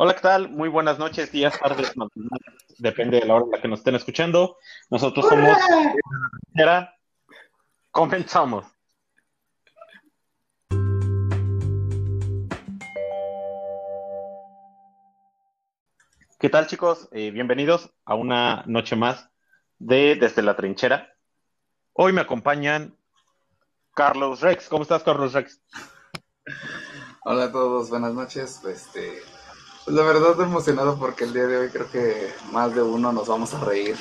Hola, ¿qué tal? Muy buenas noches, días, tardes, depende de la hora en la que nos estén escuchando. Nosotros somos Era. Comenzamos. ¿Qué tal, chicos? Eh, bienvenidos a una noche más de Desde la Trinchera. Hoy me acompañan Carlos Rex. ¿Cómo estás, Carlos Rex? Hola a todos, buenas noches. Este, la verdad emocionado porque el día de hoy creo que más de uno nos vamos a reír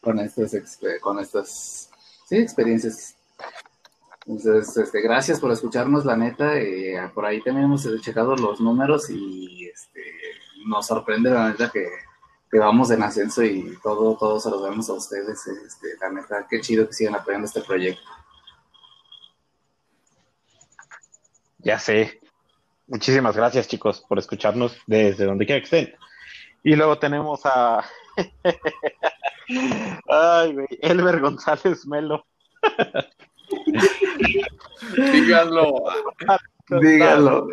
con estas, con estas experiencias. Entonces, este, gracias por escucharnos, la neta. Eh, por ahí también hemos checado los números y este, nos sorprende la neta que, vamos en ascenso y todo, todo se lo a ustedes. Este, la neta, qué chido que sigan apoyando este proyecto. Ya sé, Muchísimas gracias, chicos, por escucharnos desde donde quiera que estén. Y luego tenemos a. Ay, güey, Elber González Melo. Dígalo. Dígalo.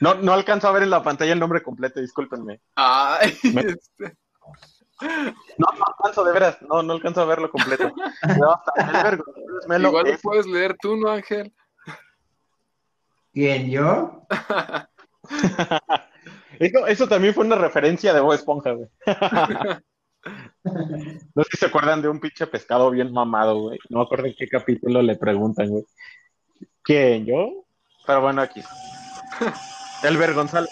No, no alcanzo a ver en la pantalla el nombre completo, discúlpenme. Ay, este. No, no alcanzo, de veras, no, no alcanzo a verlo completo. Igual lo puedes leer tú, ¿no, Ángel? ¿Quién, yo? eso, también fue una referencia de Bob Esponja, güey. no sé si se acuerdan de un pinche pescado bien mamado, güey. No me acuerdo en qué capítulo le preguntan, güey. ¿Quién, yo? Pero bueno, aquí. Elber González.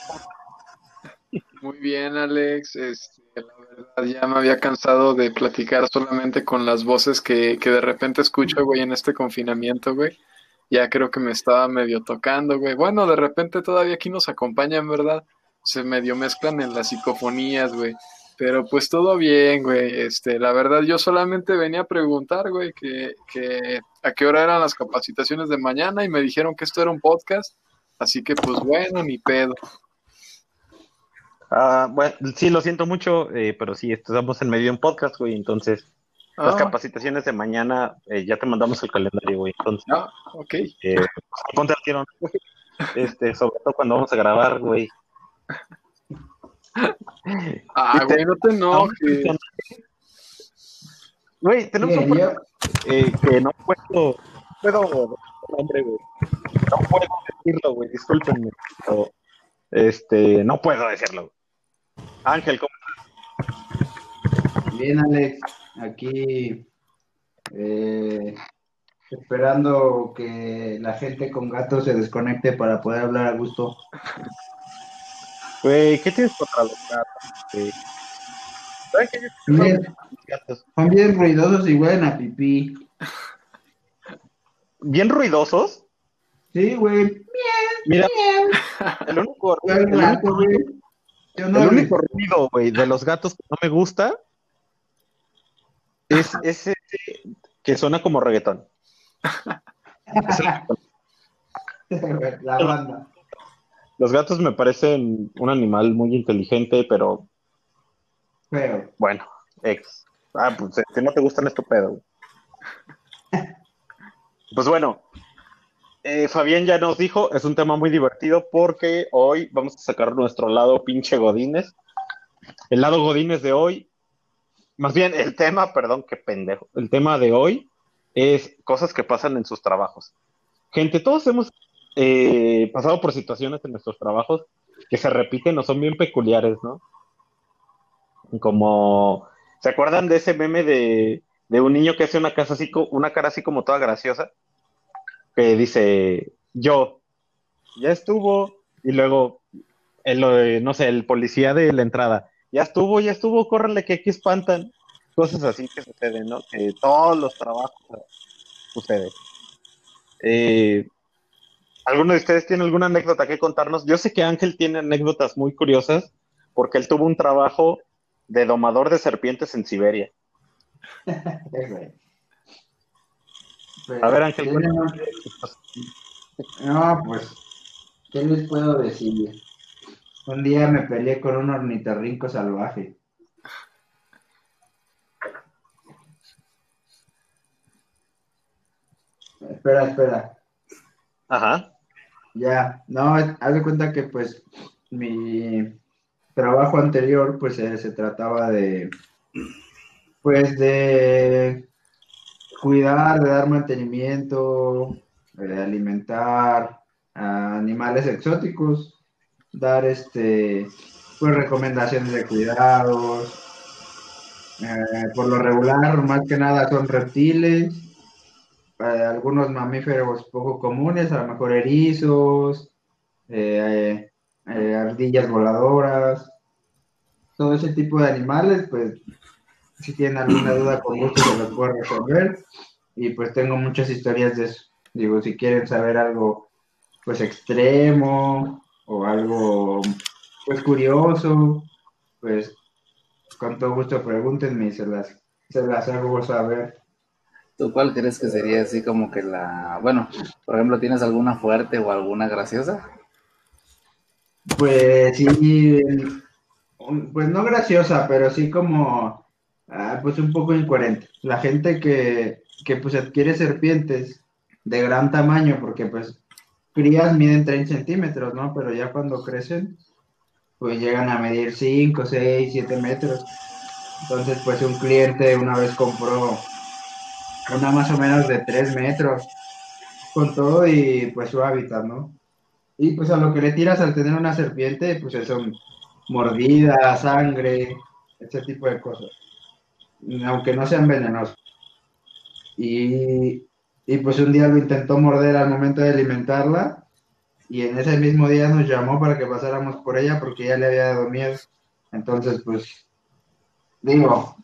Muy bien, Alex. Este, la verdad, ya me había cansado de platicar solamente con las voces que, que de repente escucho, güey, en este confinamiento, güey ya creo que me estaba medio tocando, güey. Bueno, de repente todavía aquí nos acompañan, ¿verdad? Se medio mezclan en las psicofonías, güey. Pero pues todo bien, güey. Este, la verdad, yo solamente venía a preguntar, güey, que, que a qué hora eran las capacitaciones de mañana y me dijeron que esto era un podcast. Así que, pues bueno, ni pedo. Ah, bueno, sí, lo siento mucho, eh, pero sí, estamos en medio de un podcast, güey, entonces las ah. capacitaciones de mañana, eh, ya te mandamos el calendario, güey. Entonces, ah, ok. Eh, ponte al Este, sobre todo cuando vamos a grabar, güey. Ah, güey, no te enojes. Güey, tenemos un eh, que no puedo, puedo, hombre, güey. No puedo decirlo, güey, discúlpenme. Pero, este, no puedo decirlo. Ángel, ¿cómo estás? Bien, Alex aquí eh, esperando que la gente con gatos se desconecte para poder hablar a gusto. Güey, ¿qué tienes contra los gatos? Son bien ruidosos y huelen a pipí. ¿Bien ruidosos? Sí, güey. Mira, el único, el único ruido, güey, de los gatos que no me gusta es ese que suena como reggaetón. La banda. Los gatos me parecen un animal muy inteligente, pero. Pero. Bueno, ex. Ah, pues si no te gustan esto pedo. Pues bueno, eh, Fabián ya nos dijo, es un tema muy divertido porque hoy vamos a sacar nuestro lado pinche Godines. El lado Godines de hoy más bien, el tema, perdón, qué pendejo. El tema de hoy es cosas que pasan en sus trabajos. Gente, todos hemos eh, pasado por situaciones en nuestros trabajos que se repiten o son bien peculiares, ¿no? Como, ¿se acuerdan de ese meme de, un niño que hace una, casa así, una cara así como toda graciosa? Que dice, yo, ya estuvo, y luego, el, no sé, el policía de la entrada, ya estuvo, ya estuvo, córrele que aquí espantan. Cosas así que suceden, ¿no? Que todos los trabajos suceden. Eh, ¿Alguno de ustedes tiene alguna anécdota que contarnos? Yo sé que Ángel tiene anécdotas muy curiosas porque él tuvo un trabajo de domador de serpientes en Siberia. A ver, Ángel. No, pues, ¿qué les puedo decir? Un día me peleé con un ornitorrinco salvaje. Espera, espera. Ajá. Ya, no, haz de cuenta que pues mi trabajo anterior, pues eh, se trataba de, pues de cuidar, de dar mantenimiento, de alimentar a animales exóticos, dar este, pues recomendaciones de cuidados. Eh, por lo regular, más que nada son reptiles, eh, algunos mamíferos poco comunes, a lo mejor erizos, eh, ardillas voladoras, todo ese tipo de animales, pues si tienen alguna duda con gusto se los puedo resolver y pues tengo muchas historias de eso. Digo, si quieren saber algo pues extremo o algo pues curioso, pues con todo gusto pregúntenme y se las, se las hago saber. ¿Tú cuál crees que sería así como que la, bueno, por ejemplo, ¿tienes alguna fuerte o alguna graciosa? Pues sí, pues no graciosa, pero sí como, ah, pues un poco incoherente. La gente que, que pues adquiere serpientes de gran tamaño, porque pues crías miden 30 centímetros, ¿no? Pero ya cuando crecen, pues llegan a medir 5, 6, 7 metros. Entonces, pues un cliente una vez compró una más o menos de 3 metros con todo y pues su hábitat, ¿no? Y pues a lo que le tiras al tener una serpiente, pues son mordidas, sangre, ese tipo de cosas. Aunque no sean venenosos. Y y pues un día lo intentó morder al momento de alimentarla y en ese mismo día nos llamó para que pasáramos por ella porque ya le había dado miedo. Entonces, pues, digo,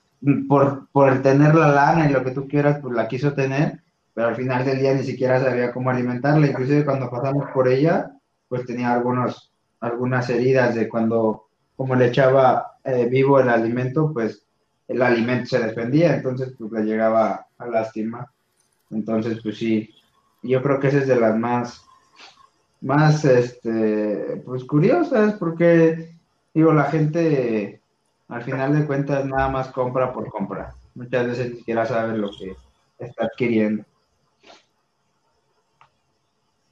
por, por tener la lana y lo que tú quieras, pues la quiso tener, pero al final del día ni siquiera sabía cómo alimentarla. Inclusive cuando pasamos por ella, pues tenía algunos, algunas heridas de cuando, como le echaba eh, vivo el alimento, pues el alimento se defendía, entonces pues le llegaba a lastimar. Entonces, pues sí, yo creo que esa es de las más, más, este, pues curiosas, porque, digo, la gente, al final de cuentas, nada más compra por comprar. Muchas veces ni siquiera sabe lo que está adquiriendo.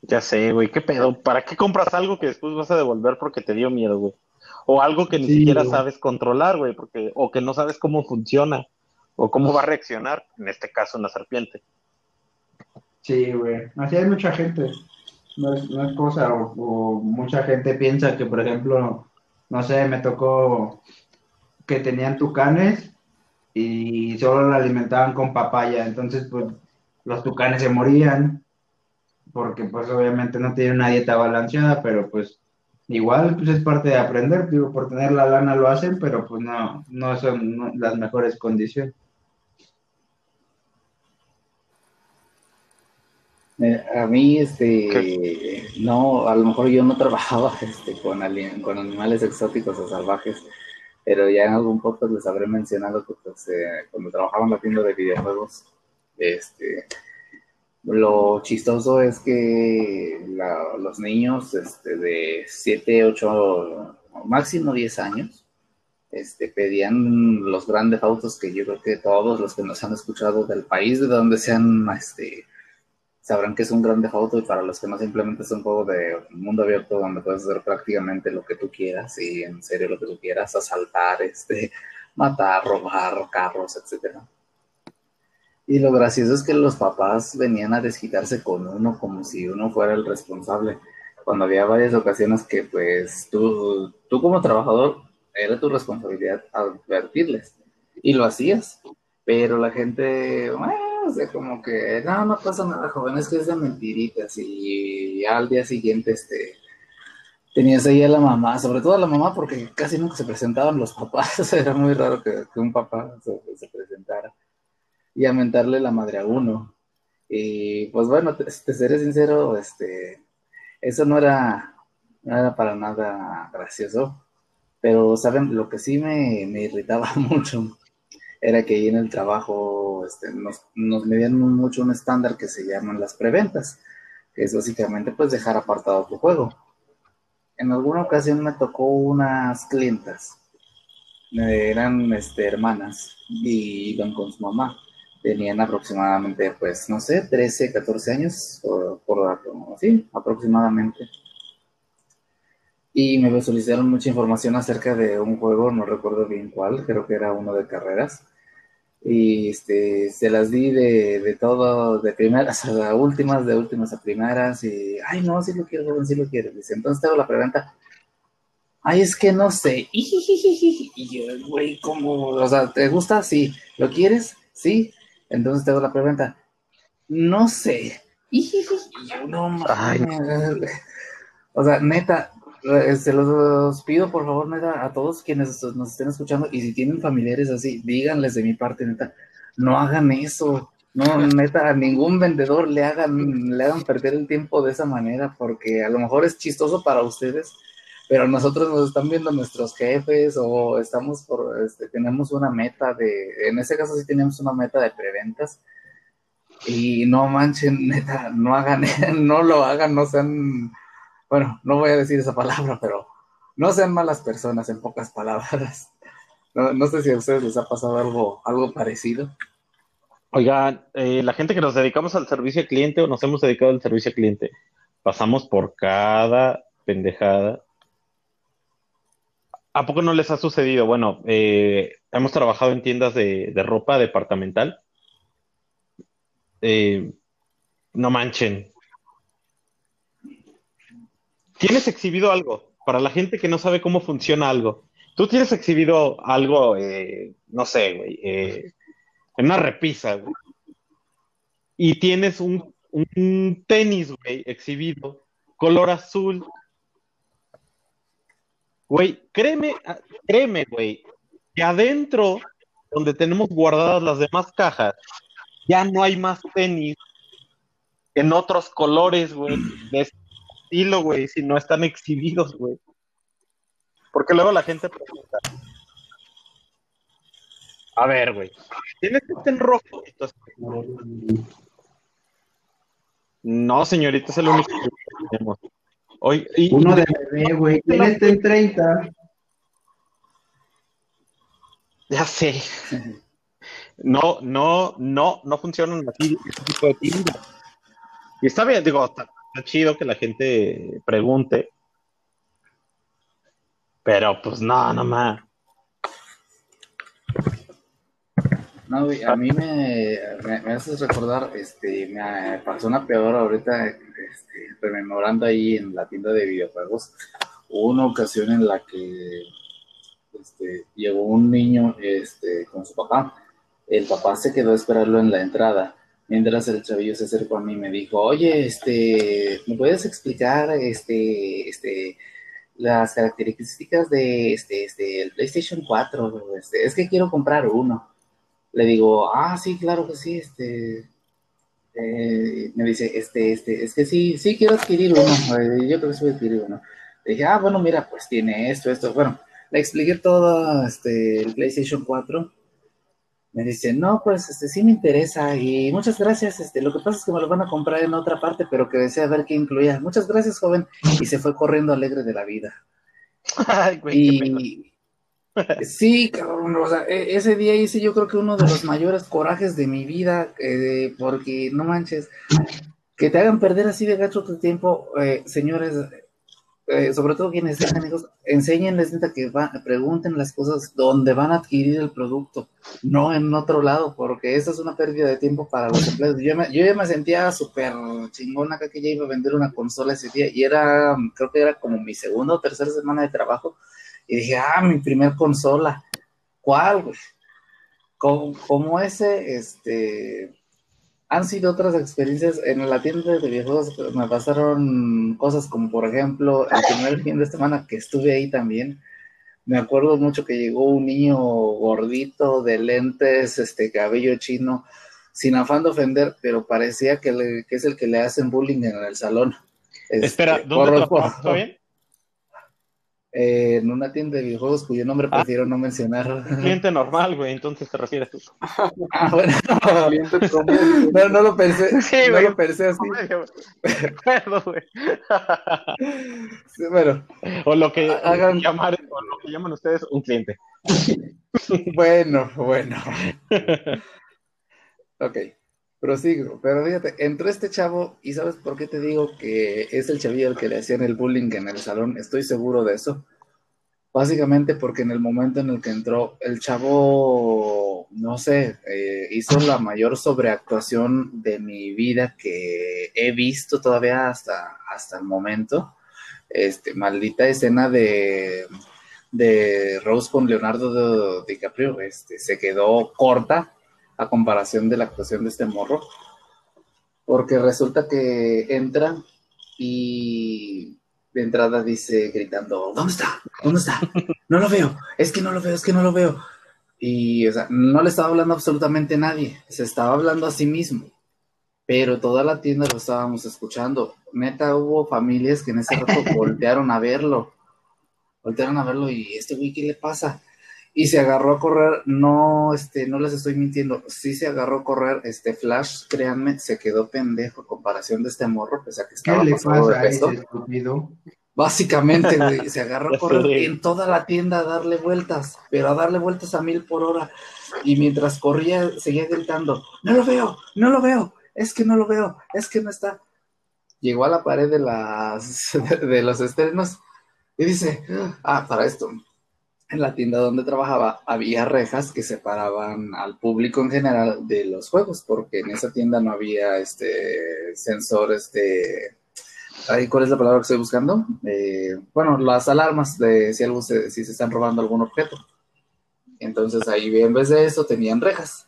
Ya sé, güey, qué pedo. ¿Para qué compras algo que después vas a devolver porque te dio miedo, güey? O algo que ni siquiera sabes controlar, güey, porque, o que no sabes cómo funciona, o cómo va a reaccionar, en este caso una serpiente. Sí, güey. Así hay mucha gente. No es, no es cosa, o, mucha gente piensa que, por ejemplo, no sé, me tocó que tenían tucanes y solo la alimentaban con papaya. Entonces, pues, los tucanes se morían porque, pues, obviamente no tienen una dieta balanceada, pero, pues, igual, pues, es parte de aprender. Digo, por tener la lana lo hacen, pero, pues, no, no son las mejores condiciones. Eh, a mí, este, no, a lo mejor yo no trabajaba este, con, con animales exóticos o salvajes, pero ya en algún podcast les habré mencionado que pues, eh, cuando trabajaba en la tienda de videojuegos, este, lo chistoso es que los niños este, de 7, 8, máximo 10 años, este, pedían los grandes autos que yo creo que todos los que nos han escuchado del país de donde sean este, sabrán que es un grande auto y para los que no simplemente es un juego de mundo abierto donde puedes hacer prácticamente lo que tú quieras y en serio lo que tú quieras, asaltar, este, matar, robar carros, etc. Y lo gracioso es que los papás venían a desquitarse con uno como si uno fuera el responsable, cuando había varias ocasiones que pues tú, tú como trabajador era tu responsabilidad advertirles y lo hacías, pero la gente, de como que, no, no pasa nada, joven, es que es de mentiritas. Y al día siguiente, este, tenías ahí a la mamá, sobre todo a la mamá, porque casi nunca se presentaban los papás. Era muy raro que, un papá se, presentara y a mentarle la madre a uno. Y pues bueno, te, seré sincero, este, eso no era, no para nada gracioso. Pero, ¿saben? Lo que sí me, me irritaba mucho era que ahí en el trabajo este, nos, nos medían mucho un estándar que se llaman las preventas, que es básicamente pues dejar apartado tu juego. En alguna ocasión me tocó unas clientas, eran este, hermanas y iban con su mamá. Tenían aproximadamente, pues, no sé, 13, 14 años, por, por sí, aproximadamente. y me solicitaron mucha información acerca de un juego, no recuerdo bien cuál, creo que era uno de carreras. Y este, se las di de, de todo, de primeras a últimas, de últimas a primeras, y, ay, no, si lo quiero, joven, sí lo quiero. Dice, entonces tengo la preventa. Ay, es que no sé. Y yo, güey, ¿cómo? O sea, ¿te gusta? Sí. ¿Lo quieres? Sí. Entonces tengo la preventa. No sé. Y yo, no mames. O sea, neta, se los pido por favor, neta, a todos quienes nos estén escuchando y si tienen familiares así, díganles de mi parte, neta, no hagan eso. No, neta, a ningún vendedor le hagan, le hagan perder el tiempo de esa manera, porque a lo mejor es chistoso para ustedes, pero nosotros nos están viendo nuestros jefes o estamos por, este, tenemos una meta de, en ese caso sí tenemos una meta de preventas. Y no manchen, neta, no hagan, no lo hagan, no sean bueno, no voy a decir esa palabra, pero no sean malas personas en pocas palabras. No, sé si a ustedes les ha pasado algo, algo parecido. Oigan, eh, la gente que nos dedicamos al servicio al cliente o nos hemos dedicado al servicio al cliente, pasamos por cada pendejada. ¿A poco no les ha sucedido? Bueno, eh, hemos trabajado en tiendas de, ropa departamental. Eh, no manchen, tienes exhibido algo, para la gente que no sabe cómo funciona algo. Tú tienes exhibido algo, eh, no sé, güey, eh, en una repisa, güey. Y tienes un, un tenis, güey, exhibido, color azul. Güey, créeme, créeme, güey, que adentro, donde tenemos guardadas las demás cajas, ya no hay más tenis en otros colores, güey, de estilo, güey, si no están exhibidos, güey. Porque luego la gente pregunta. A ver, güey. ¿Tienes este en rojo? No, señorita, es el único que tenemos. Hoy, Uno de bebé, güey. Tiene este en 30. Ya sé. No, no, no, no funcionan así este tipo de tiendas. Y está bien, digo, está, está chido que la gente pregunte. Pero pues no, no más. No, a mí me, me, haces recordar, este, me pasó una peor ahorita, este, rememorando ahí en la tienda de videojuegos, una ocasión en la que este, llegó un niño este, con su papá, el papá se quedó a esperarlo en la entrada, Mientras el chavillo se acercó a mí y me dijo, oye, este, ¿me puedes explicar este, este, las características de este, este, el PlayStation 4? Este, es que quiero comprar uno. Le digo, ah, sí, claro que sí, este, eh, me dice, este, este, es que sí, sí quiero adquirir uno, eh, yo creo que sí voy a adquirir uno. Le dije, ah, bueno, mira, pues tiene esto, esto, bueno, le expliqué todo, este, el PlayStation 4 me dice, no, pues este sí me interesa y muchas gracias, este, lo que pasa es que me lo van a comprar en otra parte, pero que desea ver qué incluía. Muchas gracias, joven. Y se fue corriendo alegre de la vida. Ay, güey, y... sí, cabrón, o sea, e, ese día hice yo creo que uno de los mayores corajes de mi vida, eh, porque no manches, que te hagan perder así de gacho tu tiempo, eh, señores, eh, sobre todo quienes sean amigos, enséñenles que pregunten las cosas donde van a adquirir el producto, no en otro lado, porque esa es una pérdida de tiempo para los empleados. Yo, yo ya me sentía súper chingona acá que ya iba a vender una consola ese día y era, creo que era como mi segunda o tercera semana de trabajo y dije, ah, mi primer consola, ¿cuál, güey? Como, como ese, este, han sido otras experiencias en la tienda de videojuegos. Me pasaron cosas como, por ejemplo, el primer fin de semana que estuve ahí también. Me acuerdo mucho que llegó un niño gordito de lentes, este cabello chino, sin afán de ofender, pero parecía que, es el que le hacen bullying en el salón. Espera, este, ¿dónde ¿Está bien? Eh, en una tienda de videojuegos cuyo nombre ah. prefiero no mencionar. Cliente normal, güey, entonces te refieres tú. ah, bueno. no, no lo pensé. Sí, no lo pensé así. Recuerdo, güey. Sí, bueno. O lo que hagan llamar, o lo que llaman ustedes un cliente. bueno, bueno. ok. Prosigo, pero fíjate, entró este chavo y ¿sabes por qué te digo que es el chavillo el que le hacían el bullying en el salón? Estoy seguro de eso. Básicamente porque en el momento en el que entró, el chavo, no sé, eh, hizo la mayor sobreactuación de mi vida que he visto todavía hasta, hasta el momento. Este, maldita escena de, de Rose con Leonardo DiCaprio, este, se quedó corta a comparación de la actuación de este morro, porque resulta que entra y de entrada dice gritando, ¿dónde está? ¿Dónde está? No lo veo, es que no lo veo, es que no lo veo. Y o sea, no le estaba hablando absolutamente a nadie, se estaba hablando a sí mismo, pero toda la tienda lo estábamos escuchando. Neta, hubo familias que en ese rato voltearon a verlo, voltearon a verlo y este güey, ¿qué le pasa? Y se agarró a correr, no, este, no les estoy mintiendo, sí se agarró a correr, este Flash, créanme, se quedó pendejo en comparación de este morro, pese a que estaba ¿Qué le de pasa a peso. ese? Básicamente, güey, se agarró a correr en toda la tienda a darle vueltas, pero a darle vueltas a mil por hora. Y mientras corría, seguía gritando, no lo veo, no lo veo, es que no lo veo, es que no está. Llegó a la pared de las de los estrenos y dice, ah, para esto, en la tienda donde trabajaba había rejas que separaban al público en general de los juegos, porque en esa tienda no había este sensores de Ay, ¿Cuál es la palabra que estoy buscando? Eh, bueno, las alarmas de si algo se, si se están robando algún objeto. Entonces ahí en vez de eso tenían rejas.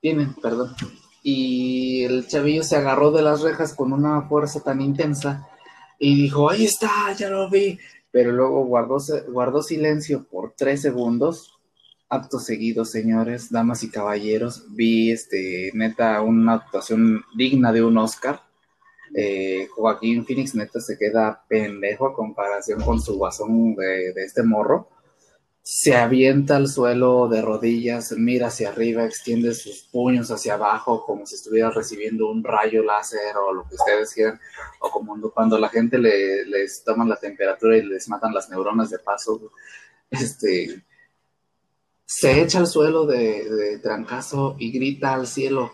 Tienen, perdón. Y el chavillo se agarró de las rejas con una fuerza tan intensa y dijo, ahí está, ya lo vi. Pero luego guardó, silencio por tres segundos. Acto seguido, señores, damas y caballeros, vi este, neta una actuación digna de un Oscar eh, Joaquín Phoenix neta se queda pendejo a comparación con su guasón de, de este morro. Se avienta al suelo de rodillas, mira hacia arriba, extiende sus puños hacia abajo como si estuviera recibiendo un rayo láser o lo que ustedes quieran, o como cuando la gente le, les toman la temperatura y les matan las neuronas de paso. Este, se echa al suelo de, trancazo y grita al cielo.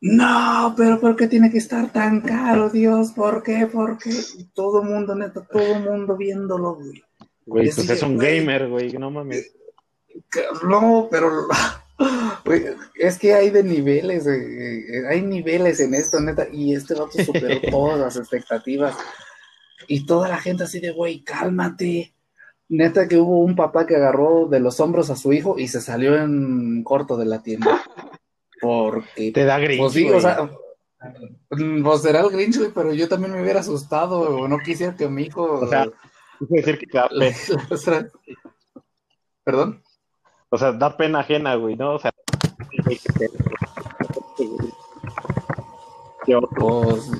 No, pero ¿por qué tiene que estar tan caro, Dios? ¿Por qué? ¿Por qué? Todo mundo, neta, todo mundo viéndolo, güey. Güey, pues es un güey. gamer, güey, no mames. Que- No, pero güey, es que hay de niveles, güey, hay niveles en esto, neta, y este vato superó todas las expectativas. Y toda la gente así de, güey, cálmate. Neta que hubo un papá que agarró de los hombros a su hijo y se salió en corto de la tienda. Porque Te da gringo. Pues sí, o sea, pues será el Grinch, güey, pero yo también me hubiera asustado, o no quisiera que mi hijo. O sea, decir que te da pena. Perdón. O sea, da pena ajena, güey, ¿no? O sea, Pues,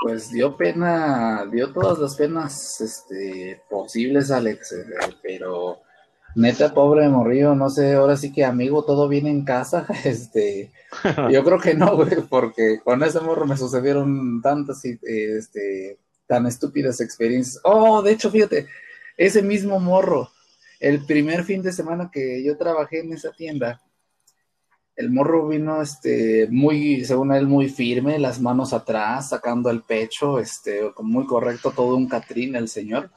pues dio pena, dio todas las penas este, posibles, Alex, eh, pero neta, pobre morrillo, no sé, ahora sí que amigo, todo viene en casa, este, yo creo que no, güey, porque con ese morro me sucedieron tantas, y, este, tan estúpidas experiencias. Oh, de hecho, fíjate, ese mismo morro, el primer fin de semana que yo trabajé en esa tienda, el morro vino, este, muy, según él, muy firme, las manos atrás, sacando el pecho, este, muy correcto, todo un Catrín el señor.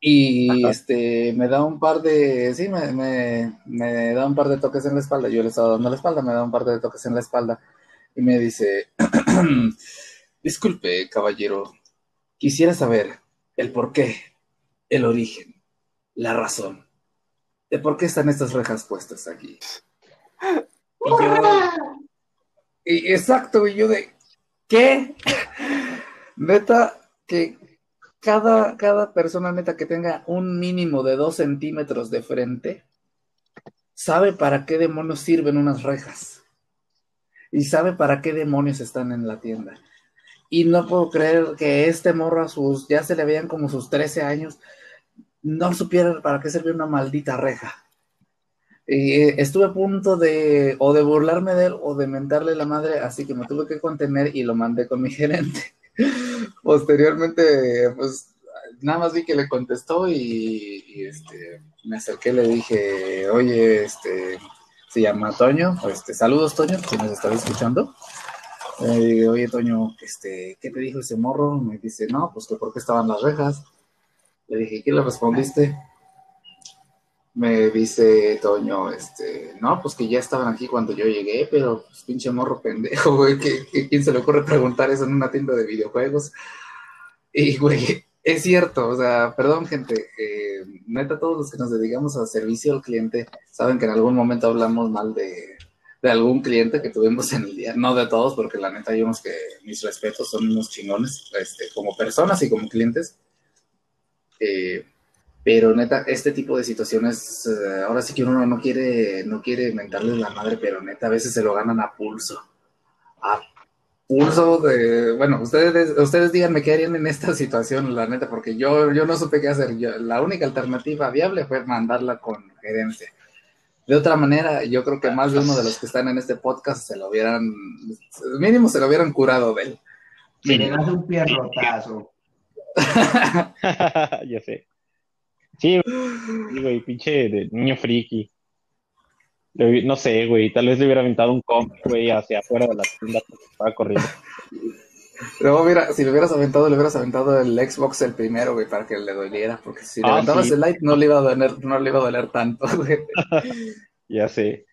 Y Ajá. este, me da un par de, sí, me, me, me da un par de toques en la espalda. Yo le estaba dando la espalda, me da un par de toques en la espalda. Y me dice, disculpe, caballero, quisiera saber el por qué, el origen, la razón de por qué están estas rejas puestas aquí. Y yo, y exacto, y yo de, ¿qué? Neta, que cada, cada persona neta que tenga un mínimo de dos centímetros de frente, sabe para qué demonios sirven unas rejas. Y sabe para qué demonios están en la tienda. Y no puedo creer que este morro a sus, ya se le veían como sus 13 años, no supiera para qué servía una maldita reja. Y eh, estuve a punto de o de burlarme de él o de mentarle la madre, así que me tuve que contener y lo mandé con mi gerente. Posteriormente, pues nada más vi que le contestó y, este, me acerqué le dije, oye, este, se llama Toño. Este, saludos, Toño, si nos estás escuchando. Oye, Toño, este, ¿qué te dijo ese morro? Me dice, no, pues que por qué estaban las rejas. Le dije, ¿qué le respondiste? Me dice Toño, este, no, pues que ya estaban aquí cuando yo llegué, pero pues pinche morro pendejo, güey, ¿qué, quién se le ocurre preguntar eso en una tienda de videojuegos? Y, güey, es cierto, o sea, perdón, gente, eh, neta, todos los que nos dedicamos a servicio al cliente saben que en algún momento hablamos mal de, de algún cliente que tuvimos en el día, no de todos, porque la neta, vimos que mis respetos son unos chingones, este, como personas y como clientes. Eh, pero neta, este tipo de situaciones, eh, ahora sí que uno no quiere, no quiere mentarles la madre, pero neta, a veces se lo ganan a pulso. A pulso de, bueno, ustedes, ustedes díganme qué harían en esta situación, la neta, porque yo, yo no supe qué hacer. Yo, la única alternativa viable fue mandarla con gerencia. De otra manera, yo creo que más de uno de los que están en este podcast se lo hubieran, mínimo se lo hubieran curado de él. Si le das un pierrotazo. ya sé. Sí, güey, pinche de niño friki. No sé, güey, tal vez le hubiera aventado un cómic, güey, hacia afuera de la tienda porque estaba corriendo. Pero mira, si le hubieras aventado, le hubieras aventado el Xbox el primero, güey, para que le doliera, porque si le ah, aventabas el Light no le iba a doler, no le iba a doler tanto, güey. ya sé.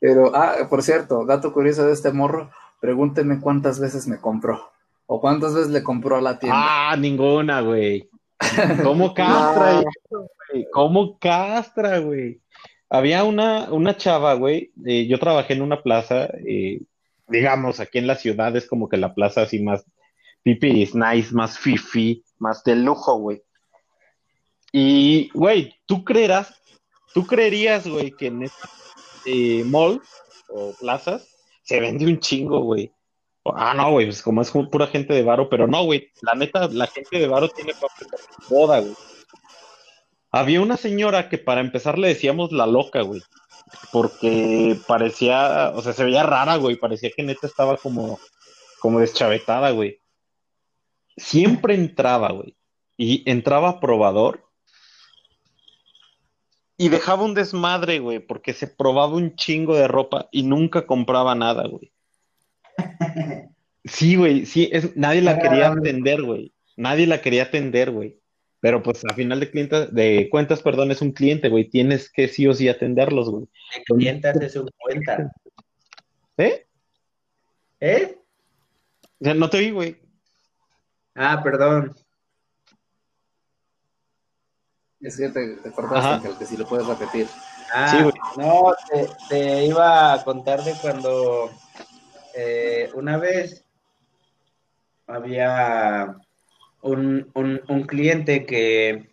Pero, ah, por cierto, dato curioso de este morro, pregúntenme cuántas veces me compró. O cuántas veces le compró a la tienda. Ah, ninguna, güey. ¿Cómo castra, güey? ¿Cómo castra, güey? Había una, una chava, güey. Eh, yo trabajé en una plaza, eh, digamos, aquí en la ciudad es como que la plaza así más pipi is nice, más fifi, más de lujo, güey. Y, güey, tú creerás, tú creerías, güey, que en este eh, mall o plazas se vende un chingo, güey. Ah, no, güey, pues como es pura gente de varo, pero no, güey, la neta, la gente de varo tiene de boda, güey. Había una señora que para empezar le decíamos la loca, güey, porque parecía, o sea, se veía rara, güey, parecía que neta estaba como, como deschavetada, güey. Siempre entraba, güey, y entraba probador y dejaba un desmadre, güey, porque se probaba un chingo de ropa y nunca compraba nada, güey. Sí, güey, sí, es, nadie la quería atender, güey. Nadie la quería atender, güey. Pero pues a final de, clientes, de cuentas, perdón, es un cliente, güey. Tienes que sí o sí atenderlos, güey. De clientas es un cuenta. ¿Eh? ¿Eh? O sea, no te oí, güey. Ah, perdón. Es que te, te cortaste, que si lo puedes repetir. Ah, sí, güey. No, te, te iba a contar de cuando eh, una vez había un, un, cliente que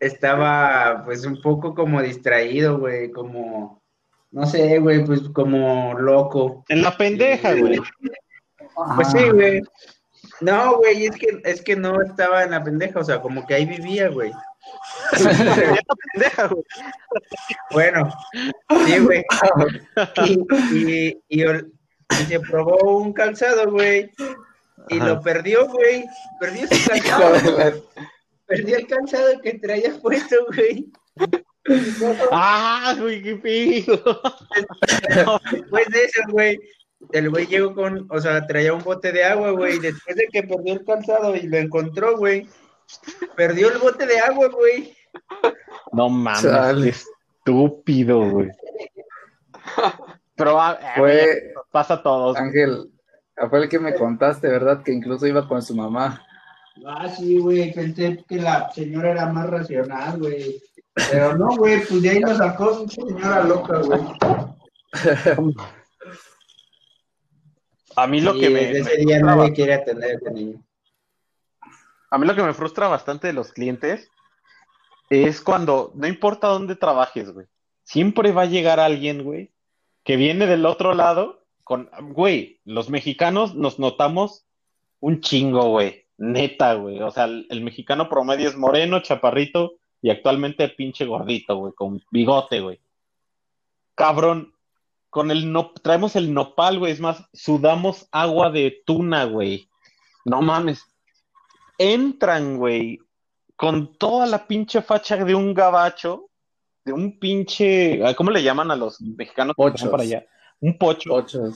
estaba pues un poco como distraído, güey, como, no sé, güey, pues como loco. En la pendeja, güey. Pues sí, güey. No, güey, es que, es que no estaba en la pendeja, o sea, como que ahí vivía, güey. bueno, sí, güey. Y, y, se probó un calzado, güey. Y lo perdió, güey. Perdió su calzado. perdió el calzado que traía puesto, güey. Ah, güey, qué pido. Después de eso, güey, el güey llegó con, o sea, traía un bote de agua, güey. Después de que perdió el calzado y lo encontró, güey, perdió el bote de agua, güey. No mames, estúpido, güey. Pero ah, fue, pasa a todos. Ángel, fue el que me contaste, ¿verdad? Que incluso iba con su mamá. Ah, sí, güey, pensé que la señora era más racional, güey. Pero no, güey, pues de ahí lo sacó señora loca, güey. A mí lo que me. Ese día nadie quiere atender a ese niño. A mí lo que me frustra bastante de los clientes es cuando, no importa dónde trabajes, güey, siempre va a llegar alguien, güey, que viene del otro lado con, güey, los mexicanos nos notamos un chingo, güey, neta, güey, o sea, el, mexicano promedio es moreno, chaparrito y actualmente pinche gordito, güey, con bigote, güey. Cabrón, con el no, traemos el nopal, güey, es más, sudamos agua de tuna, güey. No mames. Entran, güey, con toda la pinche facha de un gabacho de un pinche, ¿cómo le llaman a los mexicanos que Pochos. van para allá? Un pocho, Ocho.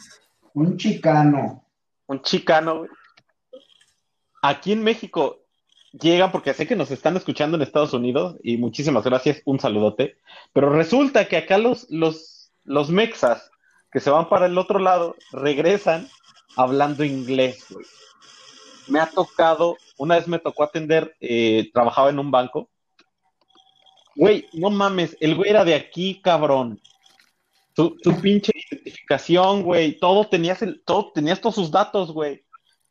Un chicano. un chicano. güey. Aquí en México llegan porque sé que nos están escuchando en Estados Unidos y muchísimas gracias, un saludote. Pero resulta que acá los, los, los mexas que se van para el otro lado regresan hablando inglés, güey. Me ha tocado, una vez me tocó atender, eh, trabajaba en un banco. Güey, no mames, el güey era de aquí, cabrón. Tu, tu pinche identificación, güey, todo tenías, el, todo, tenías todos sus datos, güey.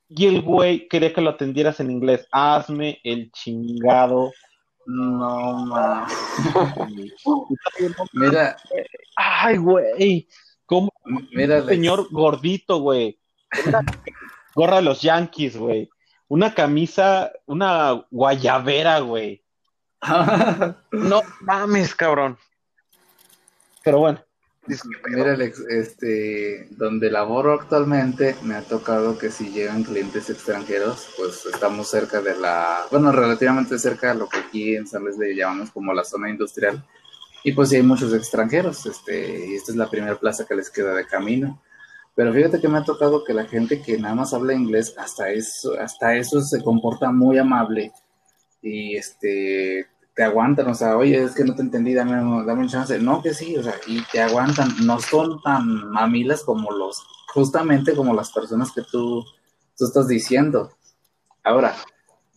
Y el güey quería que lo atendieras en inglés. Hazme el chingado. No, ma. Mira, Ay, güey. ¿Cómo mira, un señor gordito, güey? Gorra de los Yankees, güey. Una camisa, una guayabera, güey. No mames, cabrón. Pero bueno. Mira, Alex, este, donde laboro actualmente, me ha tocado que si llegan clientes extranjeros, pues estamos cerca de la, bueno, relativamente cerca de lo que aquí en San Luis le llamamos como la zona industrial. Y pues sí hay muchos extranjeros, este, y esta es la primera plaza que les queda de camino. Pero fíjate que me ha tocado que la gente que nada más habla inglés, hasta eso, hasta eso se comporta muy amable y este te aguantan, o sea, oye, es que no te entendí, dame, dame un chance. No, que sí, o sea, y te aguantan. No son tan mamilas como los, justamente como las personas que tú, tú estás diciendo. Ahora,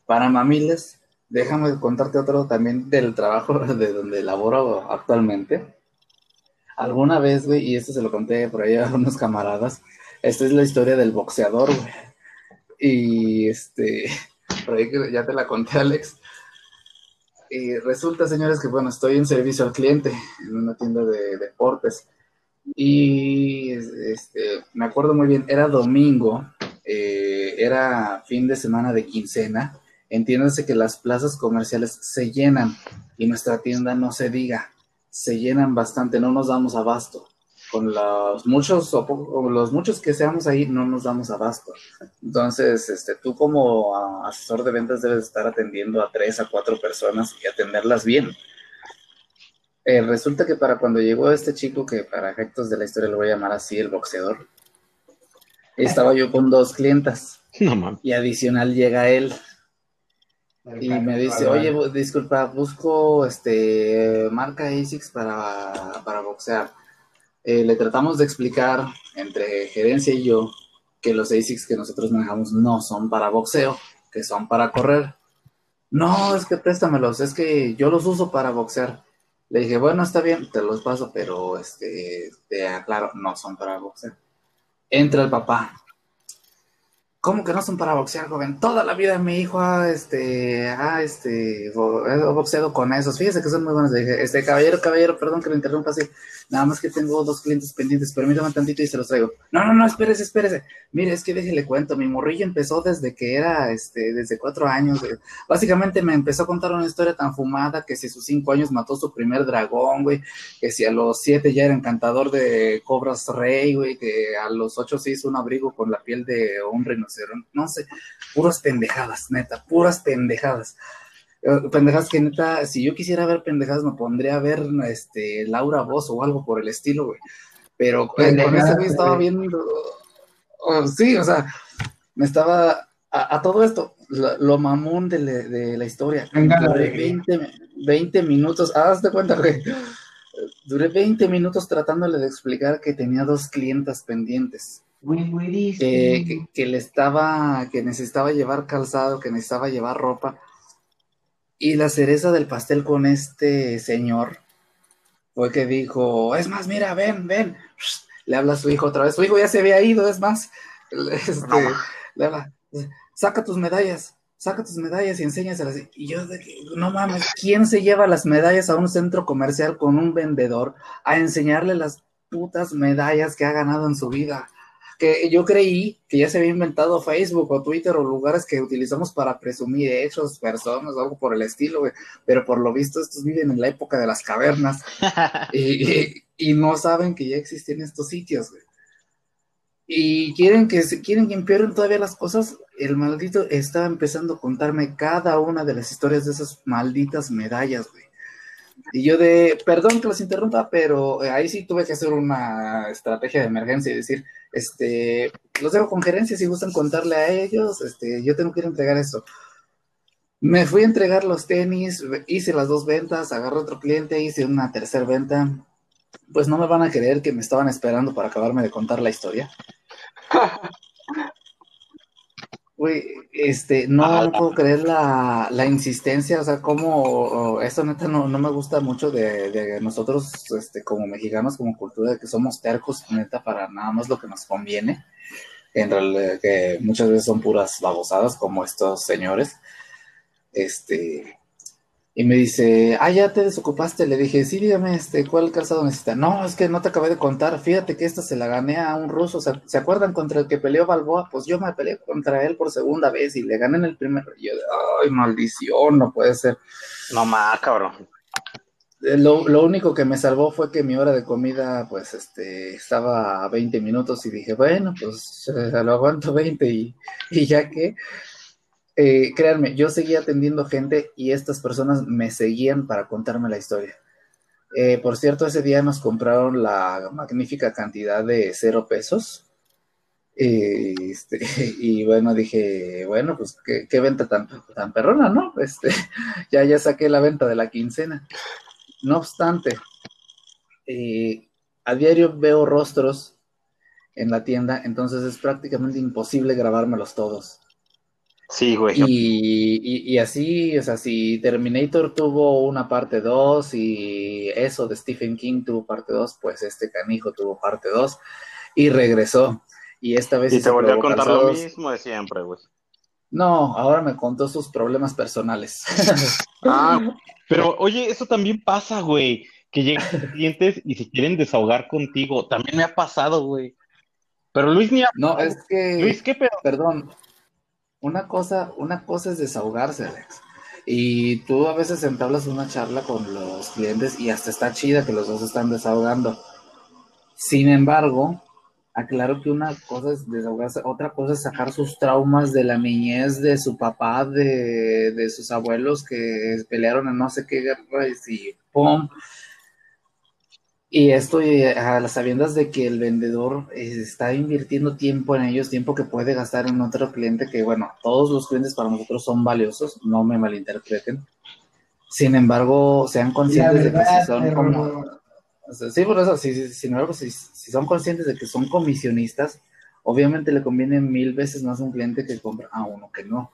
para mamiles, déjame contarte otro también del trabajo de donde laboro actualmente. Alguna vez, güey, y esto se lo conté por ahí a unos camaradas, esta es la historia del boxeador, güey. Y este, por ahí ya te la conté, Alex. Y resulta, señores, que bueno, estoy en servicio al cliente en una tienda de deportes. Y este, me acuerdo muy bien, era domingo, eh, era fin de semana de quincena. Entiéndase que las plazas comerciales se llenan y nuestra tienda no se diga, se llenan bastante, no nos damos abasto. Con los muchos, o los muchos que seamos ahí, no nos damos abasto. Entonces, este, tú como ah, asesor de ventas debes estar atendiendo a tres a cuatro personas y atenderlas bien. Eh, resulta que para cuando llegó este chico, que para efectos de la historia lo voy a llamar así, el boxeador, estaba yo con dos clientas No mames. y adicional llega él y me dice, oye, disculpa, busco este marca ASICS para, para boxear. Eh, le tratamos de explicar entre gerencia y yo que los ASICs que nosotros manejamos no son para boxeo, que son para correr. No, es que préstamelos, es que yo los uso para boxear. Le dije, bueno, está bien, te los paso, pero este, te aclaro, no son para boxear. Entra el papá. ¿Cómo que no son para boxear, joven? Toda la vida mi hijo ha, este, ha, este, bo- boxeado con esos. Fíjese que son muy buenos. Le dije, este, caballero, caballero, perdón que lo interrumpa así. Nada más que tengo dos clientes pendientes. Permítame tantito y se los traigo. No, no, no, espérese, espérese. Mire, es que déjele cuento. Mi morrillo empezó desde que era, este, desde cuatro años. Básicamente me empezó a contar una historia tan fumada que si a sus cinco años mató su primer dragón, güey. Que si a los siete ya era encantador de cobras rey, güey. Que a los ocho se hizo un abrigo con la piel de un rinoceronte. No sé, puras pendejadas, neta, puras pendejadas. Eh, Pendejadas que neta, si yo quisiera ver pendejadas, me pondría a ver este Laura Voz o algo por el estilo, güey. Pero con ese güey estaba viendo. oh, sí, o sea, me estaba. A, a todo esto, lo, lo mamón de, la- de la historia. Venga Duré alegría. 20, 20 minutos, ah, hazte cuenta, güey. Duré 20 minutos tratándole de explicar que tenía dos clientas pendientes que- que le estaba, que necesitaba llevar calzado, que necesitaba llevar ropa. Y la cereza del pastel con este señor fue que dijo, es más, mira, ven, ven. Le habla a su hijo otra vez. Su hijo ya se había ido, es más. Este, le habla, saca tus medallas, saca tus medallas y enséñaselas. Y yo, no mames, ¿quién se lleva las medallas a un centro comercial con un vendedor a enseñarle las putas medallas que ha ganado en su vida? Que yo creí que ya se había inventado Facebook o Twitter o lugares que utilizamos para presumir hechos, personas, algo por el estilo, güey. Pero por lo visto estos viven en la época de las cavernas y, y- y no saben que ya existen estos sitios, güey. Y quieren que se quieren que empeoren todavía las cosas. El maldito estaba empezando a contarme cada una de las historias de esas malditas medallas, güey. Y yo de, perdón que los interrumpa, pero eh, ahí sí tuve que hacer una estrategia de emergencia y decir, este, los dejo con gerencia si gustan contarle a ellos, este, yo tengo que ir a entregar esto. Me fui a entregar los tenis, hice las dos ventas, agarré otro cliente, hice una tercera venta. Pues no me van a creer que me estaban esperando para acabarme de contar la historia. Güey, este, no, puedo creer la, insistencia, o sea, como esto neta no, me gusta mucho de, nosotros, este, como mexicanos, como cultura, de que somos tercos, neta, para nada más lo que nos conviene, en realidad, que muchas veces son puras babosadas, como estos señores, este, y me dice, ah, ya te desocupaste. Le dije, sí, dígame, este, ¿cuál calzado necesita? No, es que no te acabé de contar. Fíjate que esta se la gané a un ruso. ¿Se, acuerdan contra el que peleó Balboa? Pues yo me peleé contra él por segunda vez y le gané en el primer. Y yo, ay, maldición, no puede ser. No más, cabrón. Eh, lo, lo, único que me salvó fue que mi hora de comida, pues, este, estaba a 20 minutos y dije, bueno, pues, eh, lo aguanto 20 y, y ya que, eh, créanme, yo seguía atendiendo gente y estas personas me seguían para contarme la historia. Eh, por cierto, ese día nos compraron la magnífica cantidad de cero pesos. Eh, este, y bueno, dije, bueno, pues qué, venta tan, tan perrona, ¿no? Este, ya, ya saqué la venta de la quincena. No obstante, a diario veo rostros en la tienda, entonces es prácticamente imposible grabármelos todos. Sí, güey. Y, y, así, o sea, si Terminator tuvo una parte 2 y eso de Stephen King tuvo parte 2, pues este canijo tuvo parte 2 y regresó. Y esta vez... Y te volvió a contar lo mismo de siempre, güey. No, ahora me contó sus problemas personales. ah, pero oye, eso también pasa, güey. Que llegan clientes y se quieren desahogar contigo. También me ha pasado, güey. Pero Luis ni ha... No, es que... Luis, ¿qué pedo? Perdón, una cosa, una cosa es desahogarse, Alex. Y tú a veces entablas una charla con los clientes y hasta está chida que los dos están desahogando. Sin embargo, aclaro que una cosa es desahogarse, otra cosa es sacar sus traumas de la niñez, de su papá, de, de sus abuelos que pelearon en no sé qué guerra y ¡pum! Y esto a las sabiendas de que el vendedor eh, está invirtiendo tiempo en ellos, tiempo que puede gastar en otro cliente, que bueno, todos los clientes para nosotros son valiosos, no me malinterpreten. Sin embargo, sean conscientes de que si son como... sí, por eso, si, sin embargo, si, si, son conscientes de que son comisionistas, obviamente le conviene mil veces más a un cliente que compra a uno que no.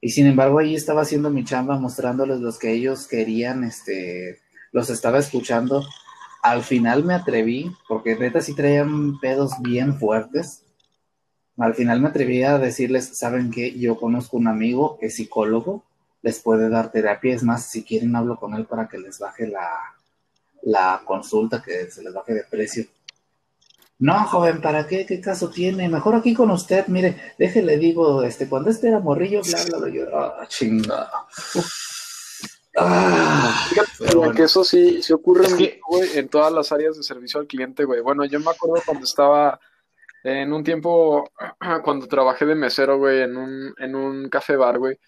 Y sin embargo, ahí estaba haciendo mi chamba mostrándoles los que ellos querían, este, los estaba escuchando al final me atreví, porque neta sí traían pedos bien fuertes. Al final me atreví a decirles, ¿saben qué? Yo conozco un amigo que es psicólogo, les puede dar terapia. Es más, si quieren hablo con él para que les baje la, la consulta, que se les baje de precio. No, joven, ¿para qué? ¿Qué caso tiene? Mejor aquí con usted, mire, déjele, digo, este, cuando este era morrillo, bla, bla, bla, yo, ah, que eso sí, sí ocurre en todas las áreas de servicio al cliente, güey. Bueno, yo me acuerdo cuando estaba en un tiempo, cuando trabajé de mesero, güey, en un, en un café bar, güey.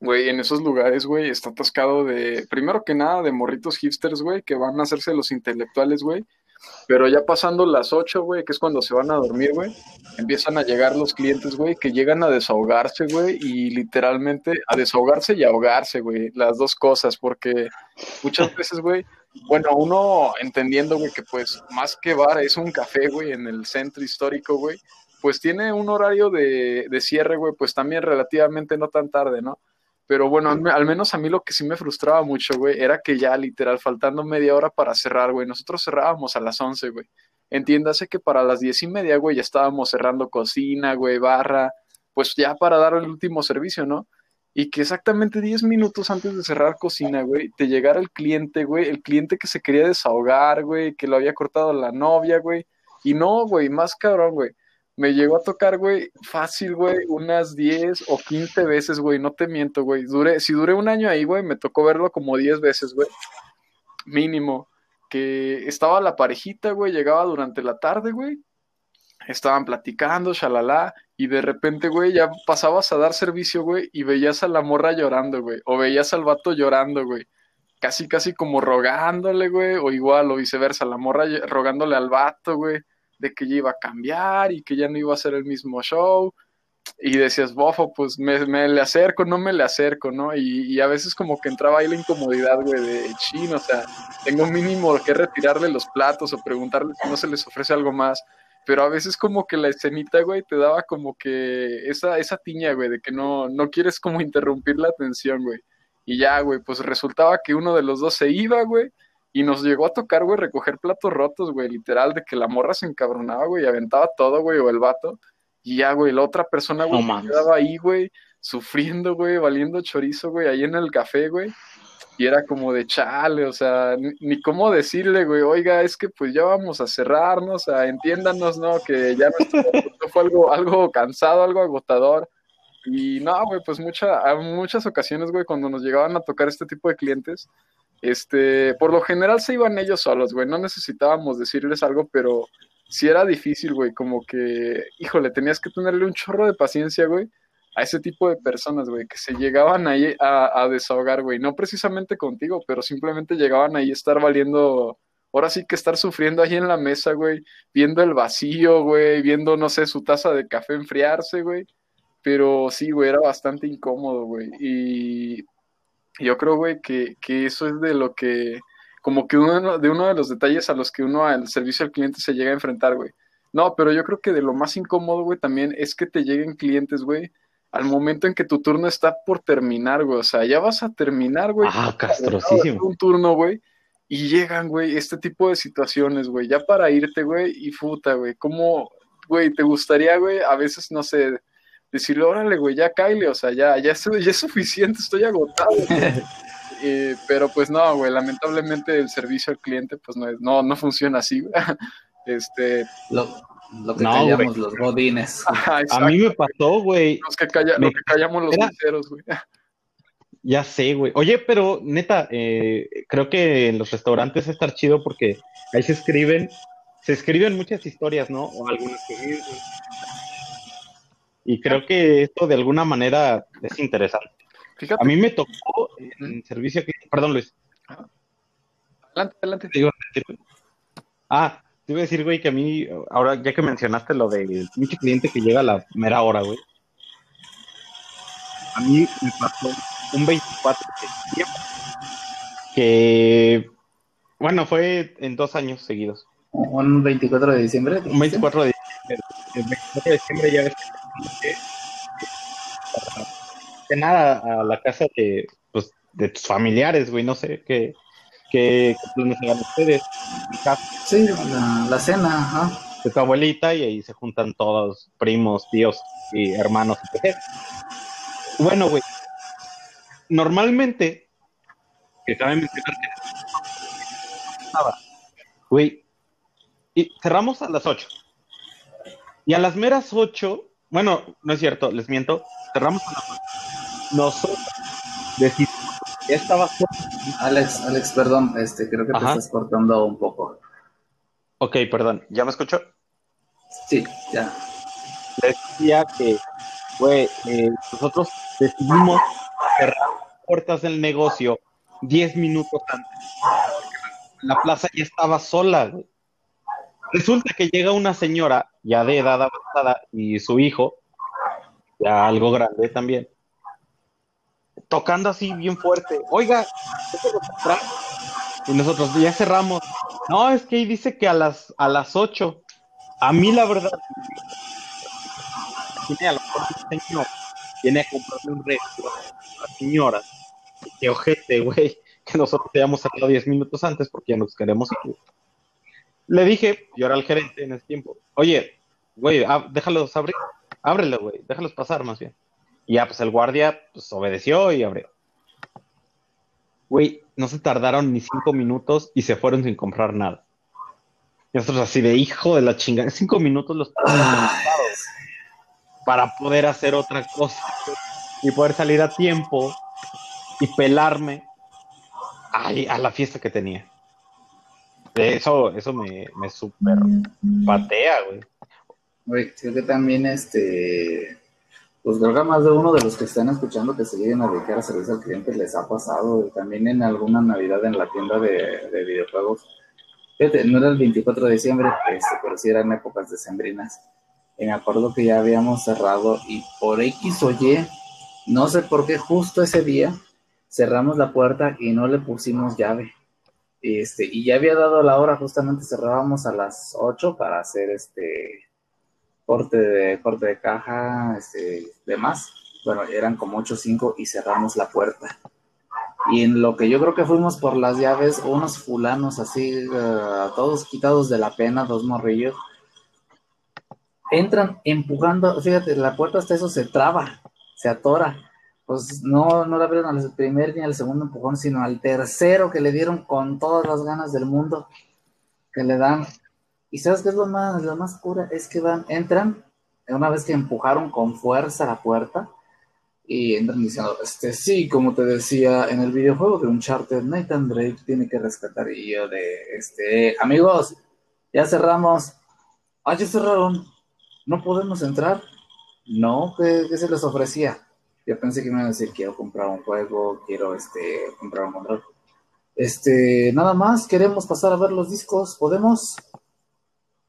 Güey, en esos lugares, güey, está atascado de, primero que nada, de morritos hipsters, güey, que van a hacerse los intelectuales, güey. Pero ya pasando las 8, güey, que es cuando se van a dormir, güey, empiezan a llegar los clientes, güey, que llegan a desahogarse, güey, y literalmente a desahogarse y ahogarse, güey, las dos cosas, porque muchas veces, güey, bueno, uno entendiendo, güey, que pues más que bar es un café, güey, en el centro histórico, güey, pues tiene un horario de, de cierre, güey, pues también relativamente no tan tarde, ¿no? Pero bueno, al menos a mí lo que sí me frustraba mucho, güey, era que ya literal, faltando media hora para cerrar, güey, nosotros cerrábamos a las 11, güey. Entiéndase que para las diez y media, güey, ya estábamos cerrando cocina, güey, barra, pues ya para dar el último servicio, ¿no? Y que exactamente 10 minutos antes de cerrar cocina, güey, te llegara el cliente, güey, el cliente que se quería desahogar, güey, que lo había cortado la novia, güey. Y no, güey, más cabrón, güey me llegó a tocar, güey, fácil, güey, unas 10 o 15 veces, güey, no te miento, güey. Duré, si duré un año ahí, güey, me tocó verlo como 10 veces, güey, mínimo. Que estaba la parejita, güey, llegaba durante la tarde, güey. Estaban platicando, shalala, y de repente, güey, ya pasabas a dar servicio, güey, y veías a la morra llorando, güey, o veías al vato llorando, güey. casi, casi como rogándole, güey, o igual, o viceversa, la morra rogándole al vato, güey, de que ya iba a cambiar y que ya no iba a ser el mismo show. Y decías, bofo, pues me, le acerco, no me le acerco, ¿no? Y, a veces como que entraba ahí la incomodidad, güey, de chino, o sea, tengo mínimo que retirarle los platos o preguntarle si no se les ofrece algo más pero a veces como que la escenita, güey, te daba como que esa, esa tiña, güey, de que no, no quieres como interrumpir la atención, güey. Y ya, güey, pues resultaba que uno de los dos se iba, güey, y nos llegó a tocar, güey, recoger platos rotos, güey, literal, de que la morra se encabronaba, güey, y aventaba todo, güey, o el vato. Y ya, güey, la otra persona, güey, quedaba ahí, güey, sufriendo, güey, valiendo chorizo, güey, ahí en el café, güey. Y era como de chale, o sea, ni, cómo decirle, güey, oiga, es que pues ya vamos a cerrarnos, o sea, entiéndanos, ¿no? Que ya no fue algo, algo cansado, algo agotador. Y no, güey, pues mucha, a muchas ocasiones, güey, cuando nos llegaban a tocar este tipo de clientes, este, por lo general se iban ellos solos, güey, no necesitábamos decirles algo, pero sí era difícil, güey, como que, híjole, tenías que tenerle un chorro de paciencia, güey, a ese tipo de personas, güey, que se llegaban ahí a, a desahogar, güey, no precisamente contigo, pero simplemente llegaban ahí a estar valiendo, ahora sí que estar sufriendo ahí en la mesa, güey, viendo el vacío, güey, viendo, no sé, su taza de café enfriarse, güey, pero sí, güey, era bastante incómodo, güey, y yo creo, güey, que, que eso es de lo que, como que uno de uno de los detalles a los que uno al servicio al cliente se llega a enfrentar, güey. No, pero yo creo que de lo más incómodo, güey, también es que te lleguen clientes, güey, al momento en que tu turno está por terminar, güey. O sea, ya vas a terminar, güey. Ah, castrosísimo. Un turno, güey. Y llegan, güey, este tipo de situaciones, güey. Ya para irte, güey, y puta, güey. ¿Cómo, güey, te gustaría, güey, a veces, no sé, decirle, órale, güey, ya caile, o sea, ya, ya, es, ya es suficiente, estoy agotado. eh, pero pues no, güey, lamentablemente el servicio al cliente, pues no, no, no funciona así, güey. Este. Lo, lo que no, callamos los godines. a mí me pasó, güey. Los que calla, me... Lo que callamos los meseros, güey. Ya sé, güey. Oye, pero neta, eh, creo que en los restaurantes es estar chido porque ahí se escriben, se escriben muchas historias, ¿no? O algunas que Y creo que esto de alguna manera es interesante. Fíjate. A mí me tocó en servicio que. Perdón, Luis. Adelante, adelante. Ah, te iba a decir, güey, que a mí, ahora ya que mencionaste lo del pinche cliente que llega a la mera hora, güey. A mí me pasó un 24 de septiembre. Que, bueno, fue en dos años seguidos. ¿Un 24 de diciembre? Un 24 de diciembre. El 24 de diciembre ya ves que cenar a la casa de, pues, de tus familiares, güey, no sé, qué ¿Qué planes hagan ustedes? Sí, la, cena, ajá. De tu abuelita y ahí se juntan todos, primos, tíos y hermanos. Bueno, güey. Normalmente, que cabe mencionar que güey, y cerramos a las 8. Y a las meras 8, bueno, no es cierto, les miento, cerramos a las 8. Nosotros decidimos ya estaba. Alex, Alex, perdón, este, creo que te estás cortando un poco. Ok, perdón. ¿Ya me escuchó? Sí, ya. Les decía que, güey, eh, nosotros decidimos cerrar las puertas del negocio 10 minutos antes. La plaza ya estaba sola, güey. Resulta que llega una señora ya de edad avanzada y su hijo, ya algo grande también, tocando así bien fuerte. Oiga, y nosotros ya cerramos. No, es que ahí dice que a las a las 8. A mí la verdad tiene a lo mejor tiene a comprarle un resto a la señora. Qué ojete, güey, que nosotros te hayamos salido 10 minutos antes porque ya nos queremos. Le dije, yo era el gerente en ese tiempo, oye, güey, déjalos abrir, ábrele, güey, déjalos pasar más bien. Y ya, pues el guardia pues, obedeció y abrió. Güey, no se tardaron ni cinco minutos y se fueron sin comprar nada. Y nosotros así de hijo de la chingada, cinco minutos los para poder hacer otra cosa y poder salir a tiempo y pelarme a la fiesta que tenía. Eso, eso me, me super patea, güey. Creo que también este pues creo que más de uno de los que están escuchando que se lleguen a dedicar a servicio al cliente les ha pasado, y también en alguna Navidad en la tienda de, de videojuegos. Fíjate, no era el 24 de diciembre, este, pero sí eran épocas decembrinas. Y me acuerdo que ya habíamos cerrado y por X o Y, no sé por qué justo ese día cerramos la puerta y no le pusimos llave. Este, y ya había dado la hora, justamente cerrábamos a las 8 para hacer este corte de, corte de caja, este, demás. Bueno, eran como 8 o 5 y cerramos la puerta. Y en lo que yo creo que fuimos por las llaves, unos fulanos así, eh, todos quitados de la pena, dos morrillos, entran empujando, fíjate, la puerta hasta eso se traba, se atora. Pues no, no la abrieron al primer ni al segundo empujón, sino al tercero que le dieron con todas las ganas del mundo que le dan. Y sabes qué es lo más, lo más cura, es que van, entran, una vez que empujaron con fuerza la puerta, y entran diciendo, este, sí, como te decía, en el videojuego de Uncharted, Nathan Drake tiene que rescatar, y yo de, este, amigos, ya cerramos, ah, ya cerraron, no podemos entrar, no, ¿qué, se les ofrecía? Yo pensé que me iban a decir, quiero comprar un juego, quiero, este, comprar un control. Este, nada más, queremos pasar a ver los discos, ¿podemos?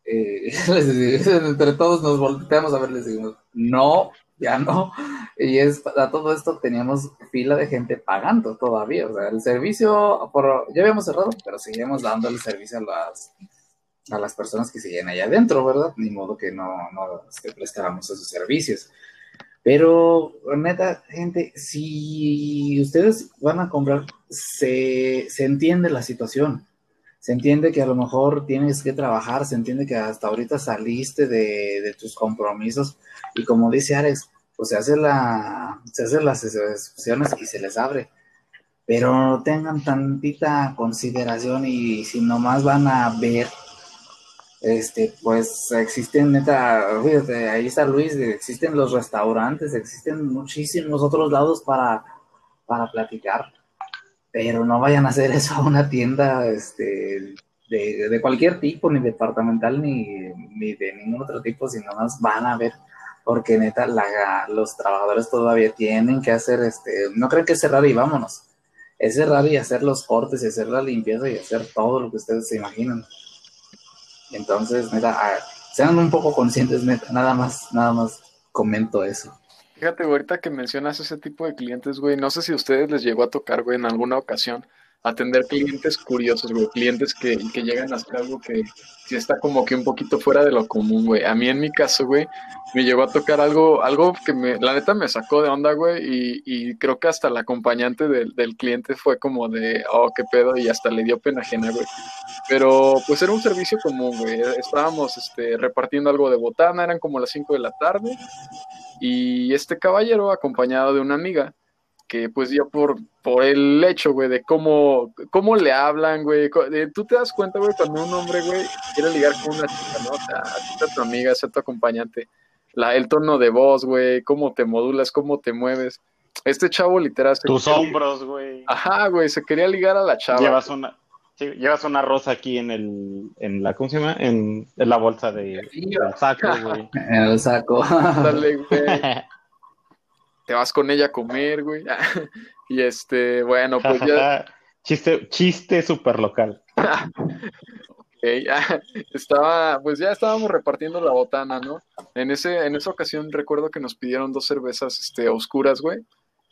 Eh, entre todos nos volteamos a ver, les decimos, no, ya no. Y es, para todo esto teníamos fila de gente pagando todavía. O sea, el servicio, por, ya habíamos cerrado, pero seguíamos dando el servicio a las, a las personas que siguen allá adentro, ¿verdad? Ni modo que no, no este, prestáramos esos servicios. Pero, neta, gente, si ustedes van a comprar, se, se entiende la situación se entiende que a lo mejor tienes que trabajar, se entiende que hasta ahorita saliste de, de, tus compromisos y como dice Alex, pues se hace la, se hacen las excepciones y se les abre. Pero tengan tantita consideración y si nomás van a ver, este, pues existen neta, fíjate, ahí está Luis, existen los restaurantes, existen muchísimos otros lados para, para platicar, pero no vayan a hacer eso a una tienda, este, de, de cualquier tipo, ni departamental, ni, ni de ningún otro tipo, sino más van a ver porque neta, los trabajadores todavía tienen que hacer, este, no creen que cerrar y vámonos, es cerrar y hacer los cortes y hacer la limpieza y hacer todo lo que ustedes se imaginan. Entonces, neta, ah, sean un poco conscientes, neta, nada más, nada más comento eso. Fíjate, ahorita que mencionas ese tipo de clientes, güey, no sé si a ustedes les llegó a tocar, güey, en alguna ocasión, atender clientes curiosos, güey, clientes que, que llegan a hacer algo que sí está como que un poquito fuera de lo común, güey. A mí en mi caso, güey, me llegó a tocar algo, algo que me, la neta me sacó de onda, güey, y, y creo que hasta el acompañante del, del, cliente fue como de, oh, qué pedo, y hasta le dio pena ajena, güey. Pero pues era un servicio común, güey. Estábamos este, repartiendo algo de botana, eran como las 5 de la tarde, y este caballero, acompañado de una amiga, que pues ya por, por el hecho, güey, de cómo, cómo le hablan, güey. Tú te das cuenta, güey, cuando un hombre, güey, quiere ligar con una chica, ¿no? O sea, a tu amiga, a tu acompañante. La, el tono de voz, güey, cómo te modulas, cómo te mueves. Este chavo literal... Tus hombros, güey. Ajá, güey, se quería ligar a la chava. Llevas una... Sí, llevas una rosa aquí en el, en la, ¿cómo se llama? En, en la bolsa de, del saco, güey. En el saco. Dale, güey. te vas con ella a comer, güey. y este, bueno, pues ya. chiste, chiste súper local. ok, estaba, pues ya estábamos repartiendo la botana, ¿no? En ese, en esa ocasión recuerdo que nos pidieron dos cervezas, este, oscuras, güey.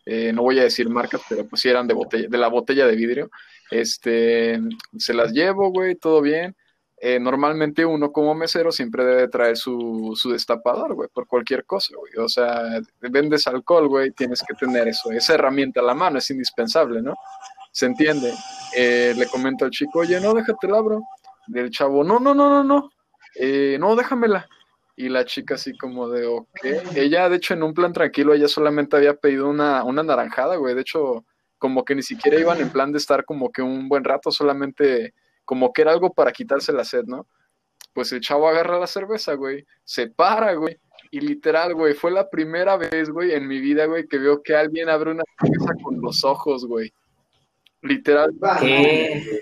Eh, no voy a decir marcas, pero pues sí eran de botella, de la botella de vidrio. Este, se las llevo, güey, todo bien. Eh, normalmente uno como mesero siempre debe traer su, su destapador, güey, por cualquier cosa, güey. O sea, vendes alcohol, güey, tienes que tener eso, esa herramienta a la mano, es indispensable, ¿no? Se entiende. Eh, le comento al chico, oye, no, déjate la bro. Del chavo, no, no, no, no, no, eh, no, déjamela. Y la chica así como de, ok. Ella, de hecho, en un plan tranquilo, ella solamente había pedido una, una naranjada, güey. De hecho, como que ni siquiera iban en plan de estar como que un buen rato, solamente como que era algo para quitarse la sed, ¿no? Pues el chavo agarra la cerveza, güey, se para, güey, y literal, güey, fue la primera vez, güey, en mi vida, güey, que veo que alguien abre una cerveza con los ojos, güey. Literal.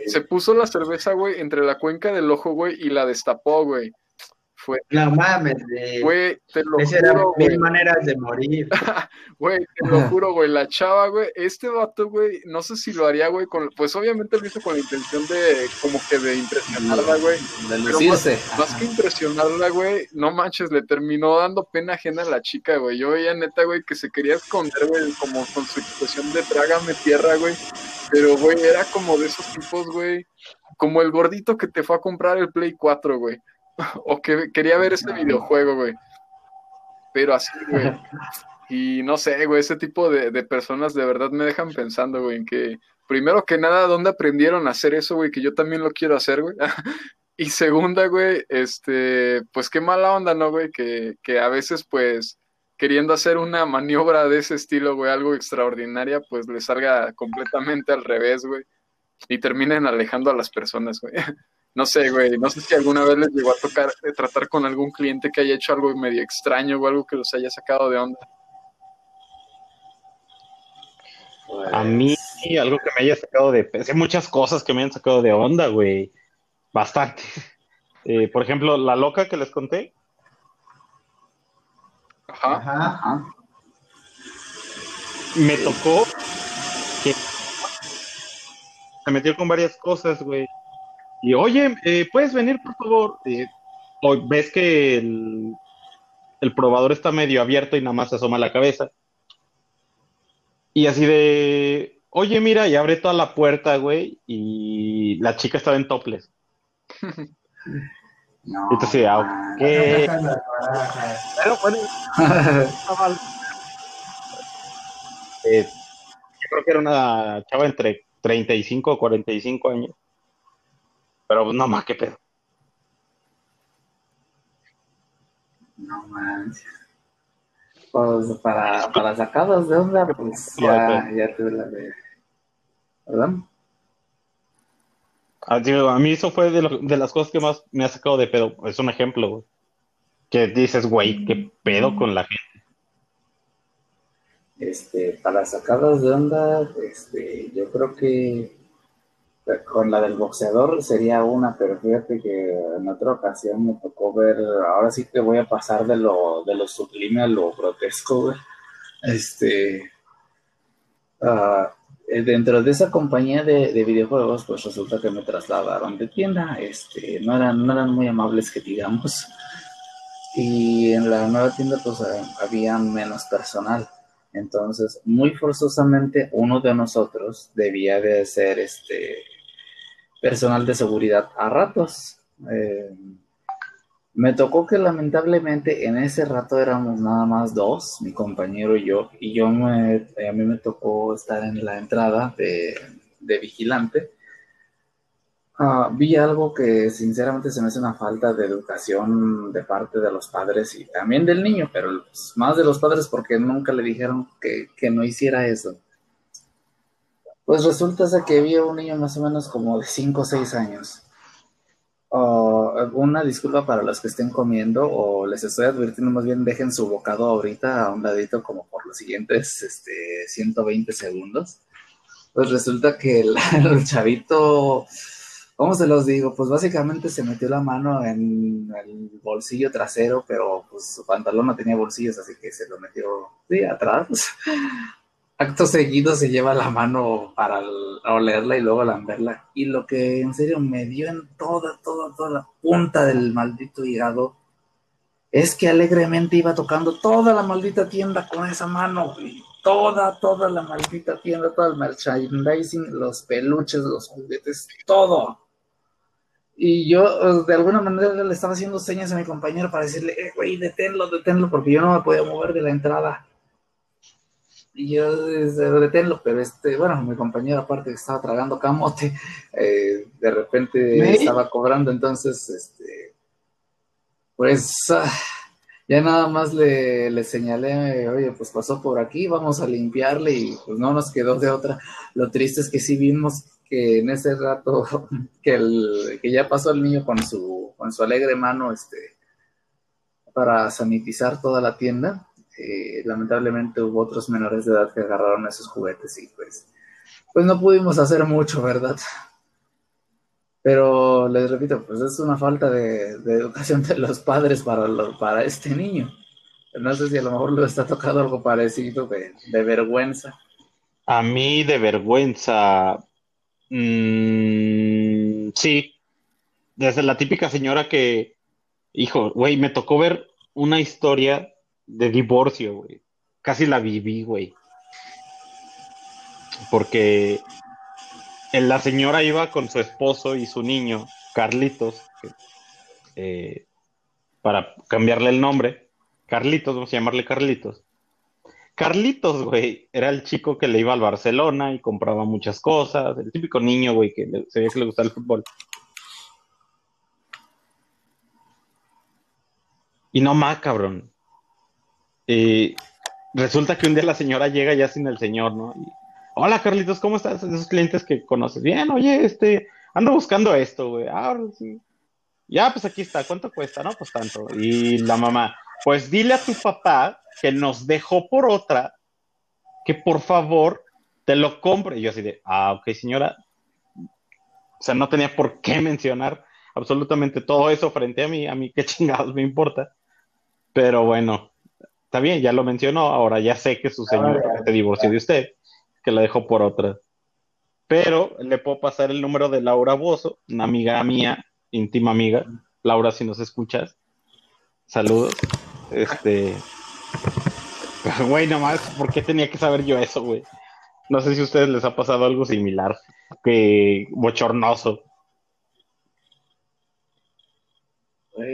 Se puso la cerveza, güey, entre la cuenca del ojo, güey, y la destapó, güey. Fue. No mames, güey. Güey, te lo Esa era juro, güey. mil maneras de morir. Güey, te lo juro, güey, la chava, güey, este vato, güey, no sé si lo haría, güey, con, pues obviamente lo hizo con la intención de, como que de impresionarla, güey, De pero más, lucirse. más que impresionarla, güey, no manches, le terminó dando pena ajena a la chica, güey, yo veía neta, güey, que se quería esconder, güey, como con su expresión de trágame tierra, güey, pero, güey, era como de esos tipos, güey, como el gordito que te fue a comprar el Play 4, güey, o que quería ver este videojuego, güey, pero así, güey. Y no sé, güey, ese tipo de, de personas de verdad me dejan pensando, güey, en que primero que nada, ¿dónde aprendieron a hacer eso, güey? Que yo también lo quiero hacer, güey. y segunda, güey, este, pues qué mala onda, ¿no, güey? Que, que a veces, pues, queriendo hacer una maniobra de ese estilo, güey, algo extraordinaria, pues le salga completamente al revés, güey. Y terminen alejando a las personas, güey. No sé, güey, no sé si alguna vez les llegó a tocar eh, tratar con algún cliente que haya hecho algo medio extraño o algo que los haya sacado de onda. A mí, algo que me haya sacado de... Sé muchas cosas que me han sacado de onda, güey. Bastante. Eh, por ejemplo, la loca que les conté. Ajá. Ajá. Ajá. me tocó que se metió con varias cosas, güey. Y oye, eh, ¿puedes venir, por favor? Eh, o ves que el, el probador está medio abierto y nada más se asoma la cabeza. Y así de, oye, mira, y abre toda la puerta, güey, y la chica estaba en topless. No, Entonces, ah. Sacan las barajas. Pero bueno, está mal. Eh, yo creo que era una chava entre 35 o 45 años. Pero no más, qué pedo. No manches. Pues para, para sacados de onda, pues ya, ya tuve la de. ¿Perdón? Ah, digo, a mí eso fue de, lo- de las cosas que más me ha sacado de pedo. Es un ejemplo, güey. Que dices, güey, qué pedo con la gente. Este, para sacados de onda, este, yo creo que con la del boxeador sería una, pero fíjate que en otra ocasión me tocó ver, ahora sí que voy a pasar de lo, de lo sublime a lo grotesco. Este, ah, eh, dentro de esa compañía de, de videojuegos, pues resulta que me trasladaron de tienda, este, no eran, no eran muy amables que digamos, y en la nueva tienda pues eh, había menos personal. Entonces, muy forzosamente, uno de nosotros debía de ser este personal de seguridad a ratos. Eh, me tocó que lamentablemente en ese rato éramos nada más dos, mi compañero y yo, y yo me, a mí me tocó estar en la entrada de, de vigilante. Ah, vi algo que sinceramente se me hace una falta de educación de parte de los padres y también del niño, pero pues, más de los padres porque nunca le dijeron que, que no hiciera eso. Pues resulta ser que vi a un niño más o menos como de 5 o 6 años. Una disculpa para los que estén comiendo o les estoy advirtiendo más bien dejen su bocado ahorita a un ladito como por los siguientes este, 120 segundos. Pues resulta que el, el chavito, ¿cómo se los digo? Pues básicamente se metió la mano en el bolsillo trasero, pero pues su pantalón no tenía bolsillos, así que se lo metió sí, atrás. Acto seguido se lleva la mano para olerla y luego lamberla. Y lo que en serio me dio en toda, toda, toda la punta del maldito hígado es que alegremente iba tocando toda la maldita tienda con esa mano, güey. Toda, toda la maldita tienda, todo el merchandising, los peluches, los juguetes, todo. Y yo, eh, de alguna manera, le estaba haciendo señas a mi compañero para decirle, eh, güey, deténlo, deténlo, porque yo no me podía mover de la entrada. Y yo, deténlo, pero este, bueno, mi compañero, aparte que estaba tragando camote, eh, de repente ¿Me? estaba cobrando, entonces, este, pues, ah, ya nada más le, le señalé, oye, pues pasó por aquí, vamos a limpiarle y pues no nos quedó de otra. Lo triste es que sí vimos que en ese rato que, el, que ya pasó el niño con su, con su alegre mano este, para sanitizar toda la tienda. Eh, lamentablemente hubo otros menores de edad que agarraron esos juguetes y pues, pues no pudimos hacer mucho, ¿verdad? Pero les repito, pues es una falta de, educación de los padres para, para este niño. No sé si a lo mejor le está tocando algo parecido de, vergüenza. A mí de vergüenza, mm, sí, desde la típica señora que, hijo, güey, me tocó ver una historia de divorcio, güey. Casi la viví, güey. Porque la señora iba con su esposo y su niño, Carlitos, eh, para cambiarle el nombre. Carlitos, vamos a llamarle Carlitos. Carlitos, güey, era el chico que le iba al Barcelona y compraba muchas cosas, el típico niño, güey, que se veía que le gustaba el fútbol. Y no más, cabrón. Y resulta que un día la señora llega ya sin el señor, ¿no? Hola, Carlitos, ¿cómo estás? Esos clientes que conoces. Bien, oye, este, ando buscando esto, güey. Ah, sí. Ya, pues aquí está. ¿Cuánto cuesta? No, pues tanto. Y la mamá, pues dile a tu papá que nos dejó por otra, que por favor te lo compre. Y yo así de, ah, ok, señora. O sea, no tenía por qué mencionar absolutamente todo eso frente a mí. A mí qué chingados me importa. Pero bueno, está bien, ya lo mencionó. Ahora ya sé que su señor se divorció de usted, que la dejó por otra. Pero le puedo pasar el número de Laura Bozo, una amiga mía, íntima amiga. Laura, si nos escuchas, saludos. Este. Güey, nomás, ¿por qué tenía que saber yo eso, güey? No sé si a ustedes les ha pasado algo similar, que bochornoso.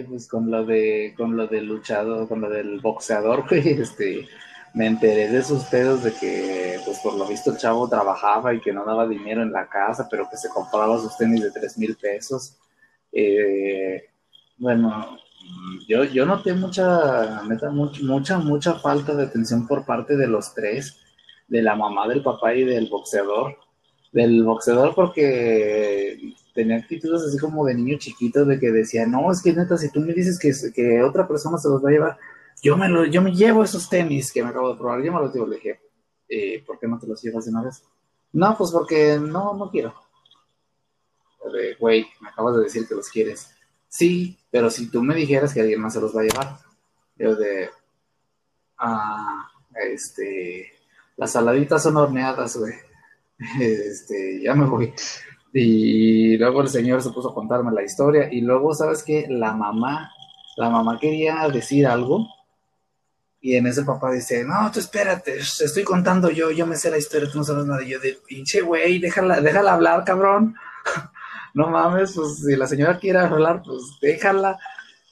Pues con lo de, con lo del luchador, con lo del boxeador, güey, este, me enteré de esos pedos de que, pues por lo visto el chavo trabajaba y que no daba dinero en la casa, pero que se compraba sus tenis de tres mil pesos. Eh, bueno, yo, yo noté mucha, neta, mucha, mucha falta de atención por parte de los tres, de la mamá, del papá y del boxeador. Del boxeador porque tenía actitudes así como de niño chiquito, de que decía, no, es que neta, si tú me dices que, que otra persona se los va a llevar, yo me, lo, yo me llevo esos tenis que me acabo de probar, yo me los llevo, le dije, eh, ¿por qué no te los llevas de una vez? No, pues porque no, no quiero. Güey, me acabas de decir que los quieres. Sí, pero si tú me dijeras que alguien más se los va a llevar, yo de, ah, este, las saladitas son horneadas, güey. Este, ya me voy. Y luego el señor se puso a contarme la historia y luego, ¿sabes qué? La mamá, la mamá quería decir algo y en ese papá dice, no, tú espérate, estoy contando yo, yo me sé la historia, tú no sabes nada. Y yo de, pinche güey, déjala, déjala hablar, cabrón. no mames, pues si la señora quiere hablar, pues déjala.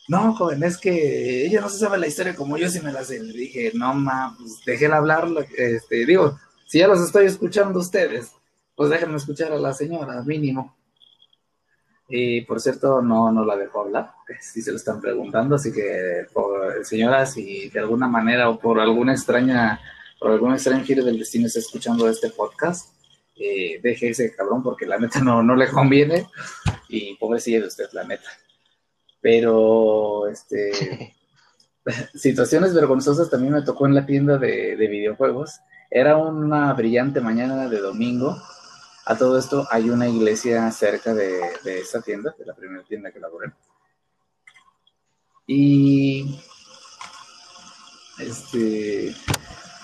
No, joven, es que ella no se sabe la historia como yo sí me la sé. Le dije, no mames, déjela hablar, este, digo, si ya los estoy escuchando ustedes, pues déjenme escuchar a la señora, mínimo. Y por cierto, no, no la dejó hablar, si se lo están preguntando, así que, por, señora, si de alguna manera o por alguna extraña, por algún extraño giro del destino está escuchando este podcast, eh, deje ese cabrón porque la neta no, no le conviene y pobrecilla de usted, la neta. Pero, este, situaciones vergonzosas también me tocó en la tienda de, de videojuegos. Era una brillante mañana de domingo a todo esto hay una iglesia cerca de, esta tienda, de la primera tienda que laboré. Y este,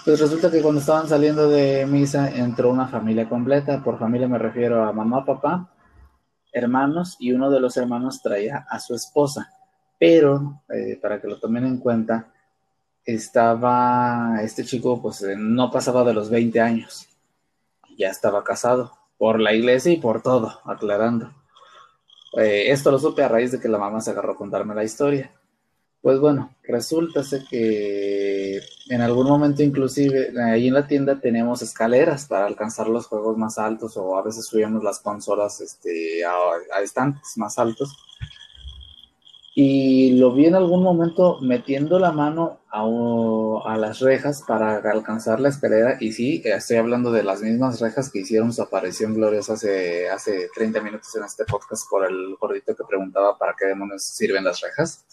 pues resulta que cuando estaban saliendo de misa entró una familia completa. Por familia me refiero a mamá, papá, hermanos y uno de los hermanos traía a su esposa. Pero, eh, para que lo tomen en cuenta, estaba, este chico pues no pasaba de los 20 años. Ya estaba casado por la iglesia y por todo, aclarando. Eh, esto lo supe a raíz de que la mamá se agarró a contarme la historia. Pues bueno, resulta que en algún momento inclusive ahí en la tienda tenemos escaleras para alcanzar los juegos más altos o a veces subíamos las consolas este, a estantes más altos y lo vi en algún momento metiendo la mano a, las rejas para alcanzar la escalera y sí, estoy hablando de las mismas rejas que hicieron su aparición gloriosa hace, hace 30 minutos en este podcast por el gordito que preguntaba para qué demonios sirven las rejas.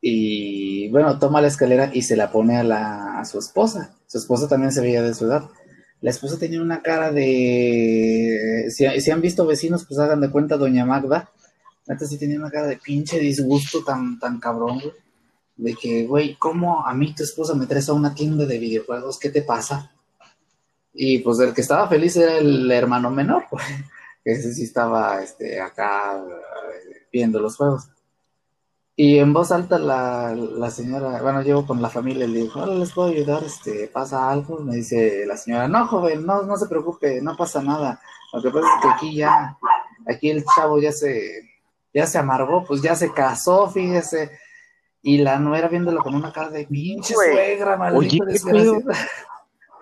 Y bueno, toma la escalera y se la pone a, la, a su esposa. Su esposa también se veía de su edad. la esposa tenía una cara de. Si, han visto vecinos, pues hagan de cuenta Doña Magda. Neta sí tenía una cara de pinche disgusto tan, tan cabrón, güey. De que, güey, ¿cómo a mí tu esposa me traes a una tienda de videojuegos? ¿Qué te pasa? Y pues el que estaba feliz era el hermano menor, güey. Ese sí estaba este, acá eh, viendo los juegos. Y en voz alta la, la señora, bueno, llevo con la familia y le dijo, hola, les puedo ayudar, este, pasa algo. Me dice la señora, no, joven, no, no se preocupe, no pasa nada. Lo que pasa es que aquí ya, aquí el chavo ya se, ya se amargó, pues ya se casó, fíjese. Y la nuera viéndolo con una cara de pinche suegra, maldita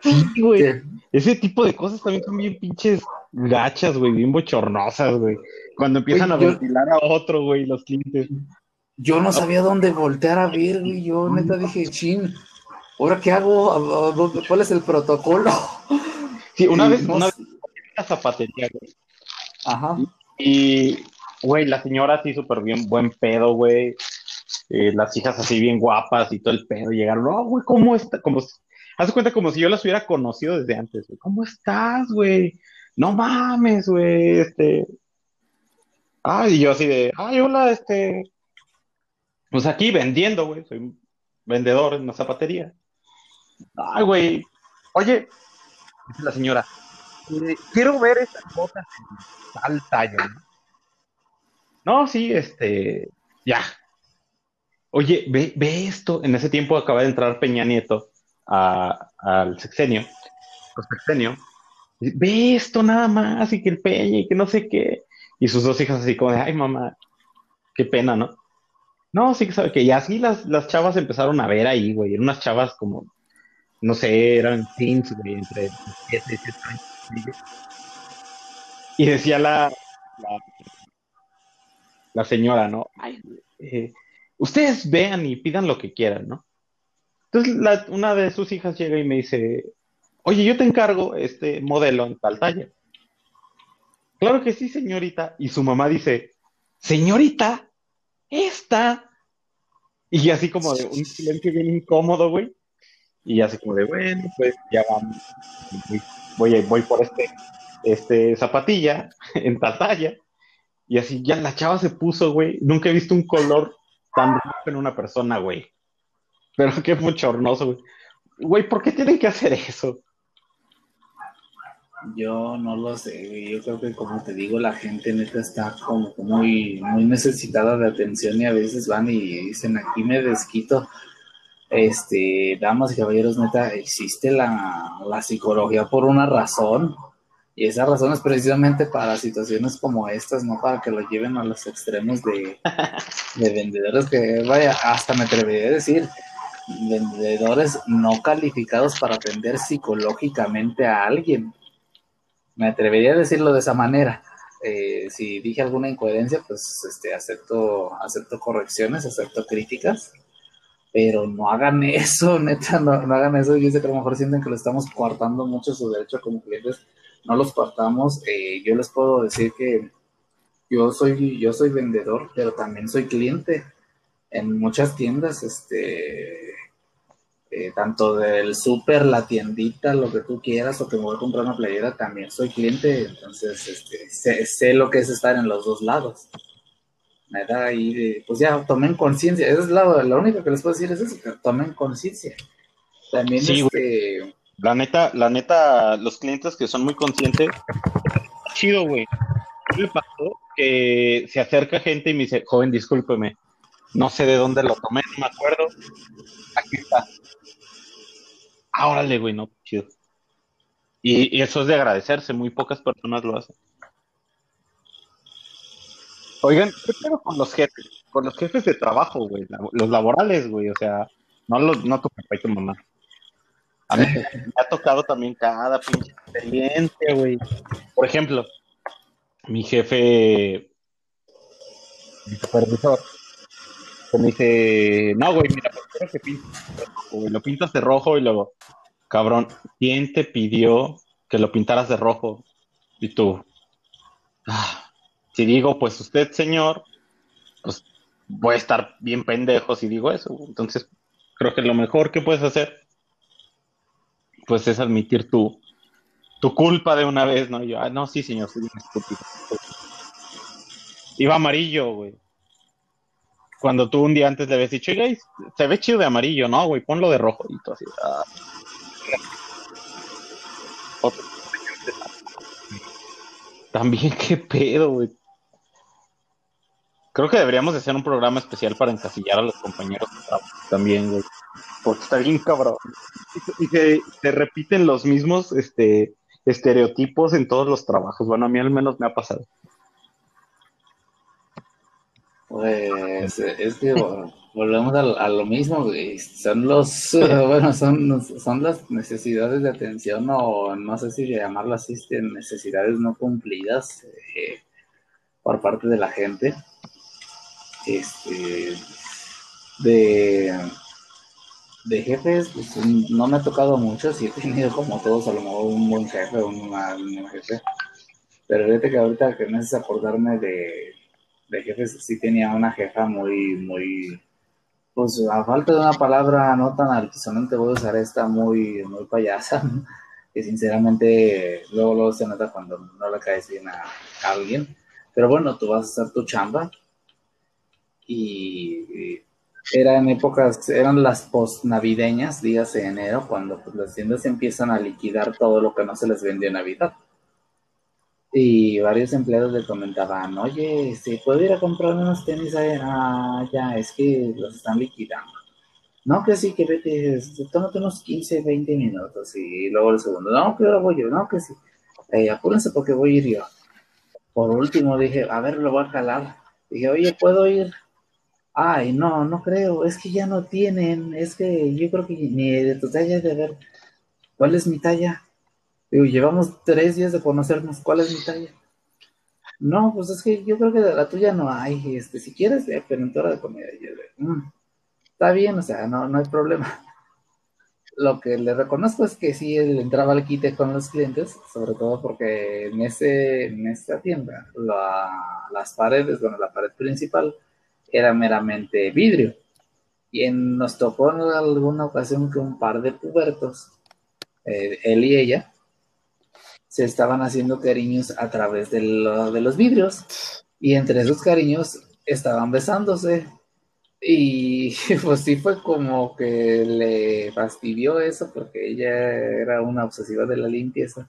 Sí, güey. Ese tipo de cosas también son bien pinches gachas, güey, bien bochornosas, güey. Cuando empiezan a ventilar a otro, güey, los clientes. Yo no sabía dónde voltear a ver, güey. Yo neta dije, chin, ¿ahora qué hago? ¿Cuál es el protocolo? Sí, una vez, una vez la zapatería, güey. Ajá. Y, güey, la señora así súper bien, buen pedo, güey. Eh, las hijas así bien guapas y todo el pedo. Llegaron, no, güey, ¿cómo está? Como, haz cuenta como si yo las hubiera conocido desde antes, güey. ¿Cómo estás, güey? No mames, güey, este. Ay, y yo así de, ay, hola, este, pues aquí vendiendo, güey. Soy vendedor en una zapatería. Ay, güey. Oye, dice la señora, eh, quiero ver estas botas en tal ¿no? No, sí, este, ya. Oye, ve, ve esto. En ese tiempo acaba de entrar Peña Nieto al sexenio, al sexenio. Ve esto nada más, y que el Peña, y que no sé qué. Y sus dos hijas así como de, ay, mamá, qué pena, ¿no? No, sí que sabe que. Y así las, las chavas empezaron a ver ahí, güey. Eran unas chavas como, no sé, eran teens, güey, entre 7 y 7 años. Y decía la, la, señora, ¿no? Ay, eh, ustedes vean y pidan lo que quieran, ¿no? Entonces una de sus hijas llega y me dice, oye, yo te encargo este modelo en tal talla. Claro que sí, señorita. Y su mamá dice, señorita, esta. Y así como de un silencio bien incómodo, güey. Y así como de, bueno, pues ya vamos. Voy, voy por este, este zapatilla en tal talla. Y así ya la chava se puso, güey. Nunca he visto un color tan rojo en una persona, güey. Pero qué muchornoso, güey. Güey, ¿por qué tienen que hacer eso? Yo no lo sé, yo creo que como te digo, la gente neta está como muy, muy necesitada de atención y a veces van y dicen aquí me desquito. Este, damas y caballeros, neta, existe la, psicología por una razón. Y esa razón es precisamente para situaciones como estas, no para que lo lleven a los extremos de, de vendedores que, vaya, hasta me atrevería a decir, vendedores no calificados para atender psicológicamente a alguien me atrevería a decirlo de esa manera. Eh, si dije alguna incoherencia, pues este, acepto, acepto correcciones, acepto críticas, pero no hagan eso, neta, no, hagan eso. Yo sé que a lo mejor sienten que lo estamos coartando mucho su derecho como clientes, no los coartamos. Eh, yo les puedo decir que yo soy, yo soy vendedor, pero también soy cliente en muchas tiendas, este, eh, tanto del súper, la tiendita, lo que tú quieras, o que me voy a comprar una playera, también soy cliente, entonces este, sé, lo que es estar en los dos lados. Nada, y pues ya, tomen conciencia, es la, lo único que les puedo decir es eso, que tomen conciencia. También sí, este... La neta, la neta, los clientes que son muy conscientes, chido, güey. ¿Qué me pasó? Que se acerca gente y me dice, joven, discúlpeme, no sé de dónde lo tomé, no me acuerdo. Aquí está ah, órale, güey, no, chido. Y, eso es de agradecerse, muy pocas personas lo hacen. Oigan, ¿qué pedo con los jefes? Con los jefes de trabajo, güey, los laborales, güey, o sea, no, los, no tu papá y mamá. A mí me ha tocado también cada pinche experiencia, güey. Por ejemplo, mi jefe, mi supervisor, me dice, no, güey, mira, quiero que pintes, lo pintas de rojo y luego, cabrón, ¿quién te pidió que lo pintaras de rojo? Y tú, ah, si digo, pues usted, señor, pues voy a estar bien pendejo si digo eso. Entonces, creo que lo mejor que puedes hacer, pues es admitir tu, tu culpa de una vez, ¿no? Y yo, ah, no, sí, señor, soy un estúpido. Iba amarillo, güey. Cuando tú un día antes le habías dicho, oiga, se ve chido de amarillo, ¿no, güey? Ponlo de rojo. Y tú así, ah. También, qué pedo, güey. Creo que deberíamos hacer un programa especial para encasillar a los compañeros también, güey. Porque está bien cabrón. Y se, se repiten los mismos este, estereotipos en todos los trabajos. Bueno, a mí al menos me ha pasado. Pues es que volvemos a, lo mismo, güey. Son los, bueno, son, son las necesidades de atención o no sé si llamarlo así, este, necesidades no cumplidas eh, por parte de la gente. Este, de, de jefes, pues, no me ha tocado mucho, sí he tenido como todos a lo mejor un buen jefe un mal jefe. Pero fíjate que ahorita que me haces acordarme de, de jefes, sí tenía una jefa muy, muy, pues a falta de una palabra no tan altisonante voy a usar esta muy, muy payasa, que sinceramente luego, luego se nota cuando no le caes bien a, alguien. Pero bueno, tú vas a hacer tu chamba y, era en épocas, eran las post-navideñas, días de enero, cuando pues, las tiendas empiezan a liquidar todo lo que no se les vendió en Navidad. Y varios empleados le comentaban, oye, ¿se puede ir a comprar unos tenis? Ah, ya, es que los están liquidando. No, que sí, que vete, tómate unos 15, 20 minutos. Y luego el segundo, no, que ahora voy yo, no, que sí. Eh, apúrense porque voy a ir yo. Por último dije, a ver, lo voy a jalar. Dije, oye, ¿puedo ir? Ay, no, no creo, es que ya no tienen, es que yo creo que ni de tu talla de ver, ¿cuál es mi talla? Digo, llevamos tres días de conocernos. ¿Cuál es mi talla? No, pues es que yo creo que de la tuya no hay. Este, si quieres, pero en hora de comida. Mm, está bien, o sea, no, no hay problema. Lo que le reconozco es que sí él entraba al quite con los clientes, sobre todo porque en, ese, en esta tienda las paredes, bueno, la pared principal era meramente vidrio. Y en, nos tocó en alguna ocasión que un par de pubertos, eh, él y ella, se estaban haciendo cariños a través de, de los vidrios. Y entre esos cariños estaban besándose. Y pues sí fue como que le fastidió eso porque ella era una obsesiva de la limpieza.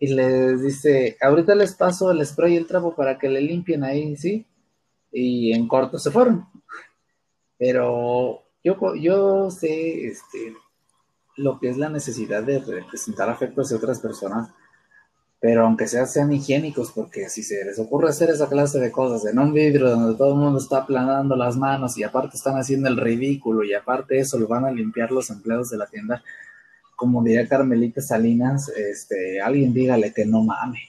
Y les dice, ahorita les paso el spray y el trapo para que le limpien ahí, ¿sí? Y en corto se fueron. Pero yo, yo sé, este, lo que es la necesidad de representar afectos de otras personas, pero aunque sea, sean higiénicos, porque si se les ocurre hacer esa clase de cosas en un vidrio donde todo el mundo está aplanando las manos y aparte están haciendo el ridículo y aparte eso lo van a limpiar los empleados de la tienda, como diría Carmelita Salinas, este, alguien dígale que no mame.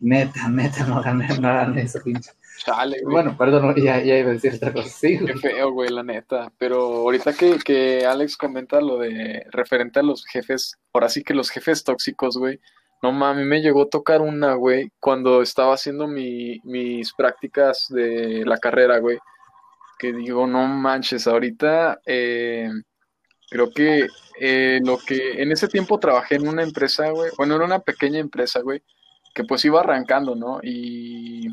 Neta, neta, no hagan, no hagan eso, pinche. Bueno, perdón, ya, ya, iba a decir otra cosa. Sí, Qué feo, güey, la neta. Pero ahorita que, que Alex comenta lo de referente a los jefes, ahora sí que los jefes tóxicos, güey. No mames, me llegó a tocar una, güey, cuando estaba haciendo mi, mis prácticas de la carrera, güey. Que digo, no manches, ahorita eh, creo que eh, lo que en ese tiempo trabajé en una empresa, güey, bueno, era una pequeña empresa, güey, que pues iba arrancando, ¿no? Y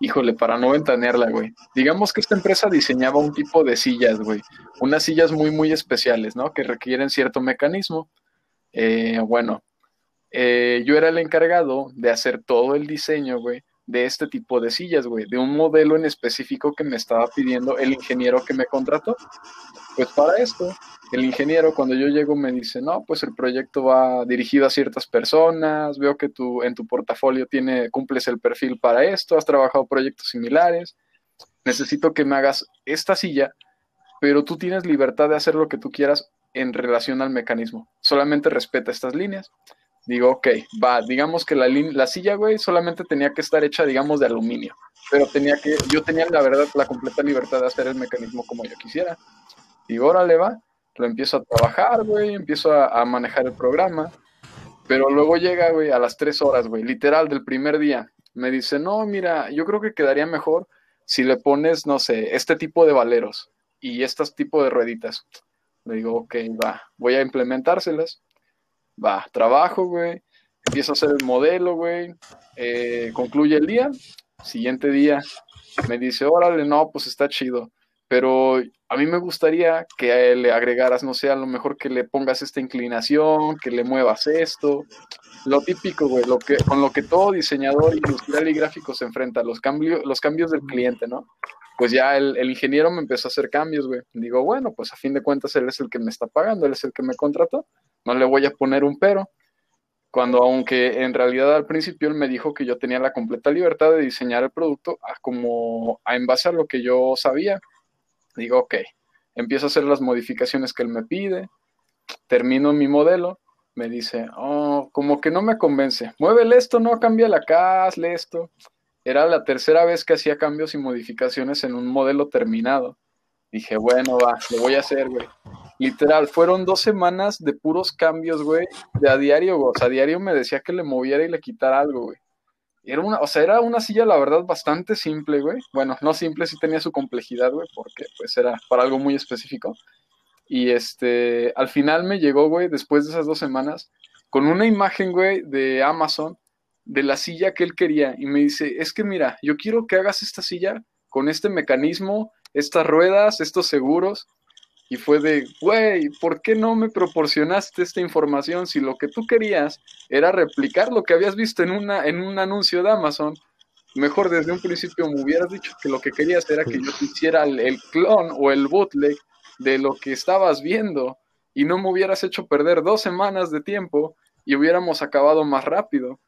híjole, para no ventanearla, güey. Digamos que esta empresa diseñaba un tipo de sillas, güey. Unas sillas muy, muy especiales, ¿no? Que requieren cierto mecanismo. Eh, bueno, eh, yo era el encargado de hacer todo el diseño, güey, de este tipo de sillas, güey, de un modelo en específico que me estaba pidiendo el ingeniero que me contrató. Pues para esto, el ingeniero cuando yo llego me dice, no, pues el proyecto va dirigido a ciertas personas, veo que tú en tu portafolio tiene, cumples el perfil para esto, has trabajado proyectos similares, necesito que me hagas esta silla, pero tú tienes libertad de hacer lo que tú quieras en relación al mecanismo, solamente respeta estas líneas. Digo, ok, va, digamos que la, la silla, güey, solamente tenía que estar hecha, digamos, de aluminio, pero tenía que, yo tenía la verdad, la completa libertad de hacer el mecanismo como yo quisiera. Digo, órale, va, lo empiezo a trabajar, güey, empiezo a, manejar el programa, pero luego llega, güey, a las tres horas, güey, literal, del primer día, me dice, no, mira, yo creo que quedaría mejor si le pones, no sé, este tipo de valeros y este tipo de rueditas. Le digo, ok, va, voy a implementárselas. Va, trabajo, güey. empiezo a hacer el modelo, güey, eh, concluye el día, siguiente día me dice, órale, no, pues está chido, pero a mí me gustaría que le agregaras, no sé, a lo mejor que le pongas esta inclinación, que le muevas esto, lo típico, güey, lo que, con lo que todo diseñador industrial y gráfico se enfrenta, los, cambios los cambios del cliente, ¿no? Pues ya el, el, ingeniero me empezó a hacer cambios, güey. Digo, bueno, pues a fin de cuentas él es el que me está pagando, él es el que me contrató, no le voy a poner un pero. Cuando aunque en realidad al principio él me dijo que yo tenía la completa libertad de diseñar el producto como a en base a lo que yo sabía. Digo, ok, empiezo a hacer las modificaciones que él me pide, termino mi modelo me dice, oh, como que no me convence. Muévele esto, no, cambia la hazle esto. Era la tercera vez que hacía cambios y modificaciones en un modelo terminado. Dije, bueno, va, lo voy a hacer, güey. Literal, fueron dos semanas de puros cambios, güey, de a diario, güey. O sea, a diario me decía que le moviera y le quitara algo, güey. Era una, o sea, era una silla, la verdad, bastante simple, güey. Bueno, no simple, sí tenía su complejidad, güey, porque pues era para algo muy específico. Y este, al final me llegó, güey, después de esas dos semanas, con una imagen, güey, de Amazon, de la silla que él quería. Y me dice, es que mira, yo quiero que hagas esta silla con este mecanismo, estas ruedas, estos seguros. Y fue de, güey, ¿por qué no me proporcionaste esta información si lo que tú querías era replicar lo que habías visto en, una, en un anuncio de Amazon? Mejor desde un principio me hubieras dicho que lo que querías era que yo hiciera el, el clon o el bootleg de lo que estabas viendo y no me hubieras hecho perder dos semanas de tiempo y hubiéramos acabado más rápido.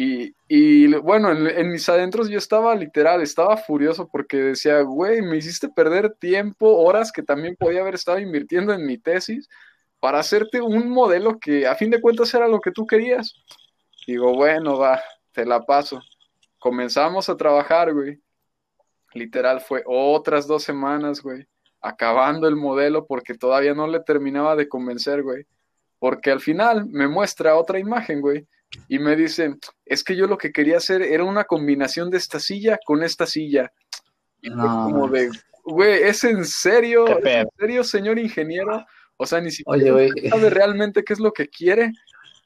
Y, bueno, en, mis adentros yo estaba literal, estaba furioso porque decía, güey, me hiciste perder tiempo, horas que también podía haber estado invirtiendo en mi tesis para hacerte un modelo que a fin de cuentas era lo que tú querías. Digo, bueno, va, te la paso. Comenzamos a trabajar, güey. Literal, fue otras dos semanas, güey acabando el modelo porque todavía no le terminaba de convencer, güey. Porque al final me muestra otra imagen, güey. Y me dice, es que yo lo que quería hacer era una combinación de esta silla con esta silla. Y como de, güey, ¿es en serio? ¿Es en serio, señor ingeniero? O sea, ni siquiera sabe realmente qué es lo que quiere.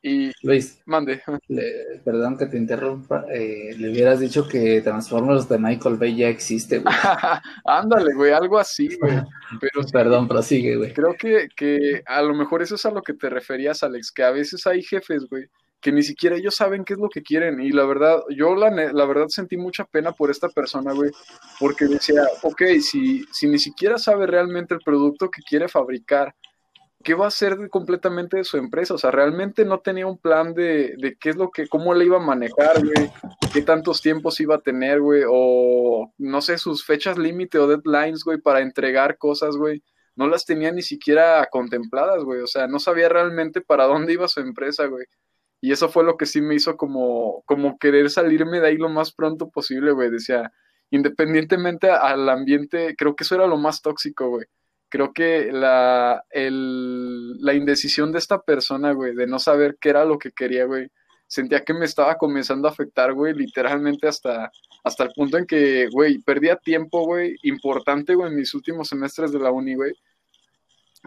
Y Luis, mande. perdón que te interrumpa. Eh, le hubieras dicho que Transformers de Michael Bay ya existe, güey. Ándale, güey, algo así, güey. Pero perdón, prosigue, güey. Creo que, que a lo mejor eso es a lo que te referías, Alex, que a veces hay jefes, güey, que ni siquiera ellos saben qué es lo que quieren. Y la verdad, yo la, la verdad sentí mucha pena por esta persona, güey, porque decía, ok, si, si ni siquiera sabe realmente el producto que quiere fabricar, ¿qué va a hacer completamente de su empresa? O sea, realmente no tenía un plan de, de qué es lo que, cómo le iba a manejar, güey, qué tantos tiempos iba a tener, güey, o no sé, sus fechas límite o deadlines, güey, para entregar cosas, güey. No las tenía ni siquiera contempladas, güey. O sea, no sabía realmente para dónde iba su empresa, güey. Y eso fue lo que sí me hizo como, como querer salirme de ahí lo más pronto posible, güey. Decía, independientemente al ambiente, creo que eso era lo más tóxico, güey creo que la, la indecisión de esta persona, güey, de no saber qué era lo que quería, güey, sentía que me estaba comenzando a afectar, güey, literalmente hasta, hasta el punto en que, güey, perdía tiempo, güey, importante, güey, en mis últimos semestres de la uni, güey,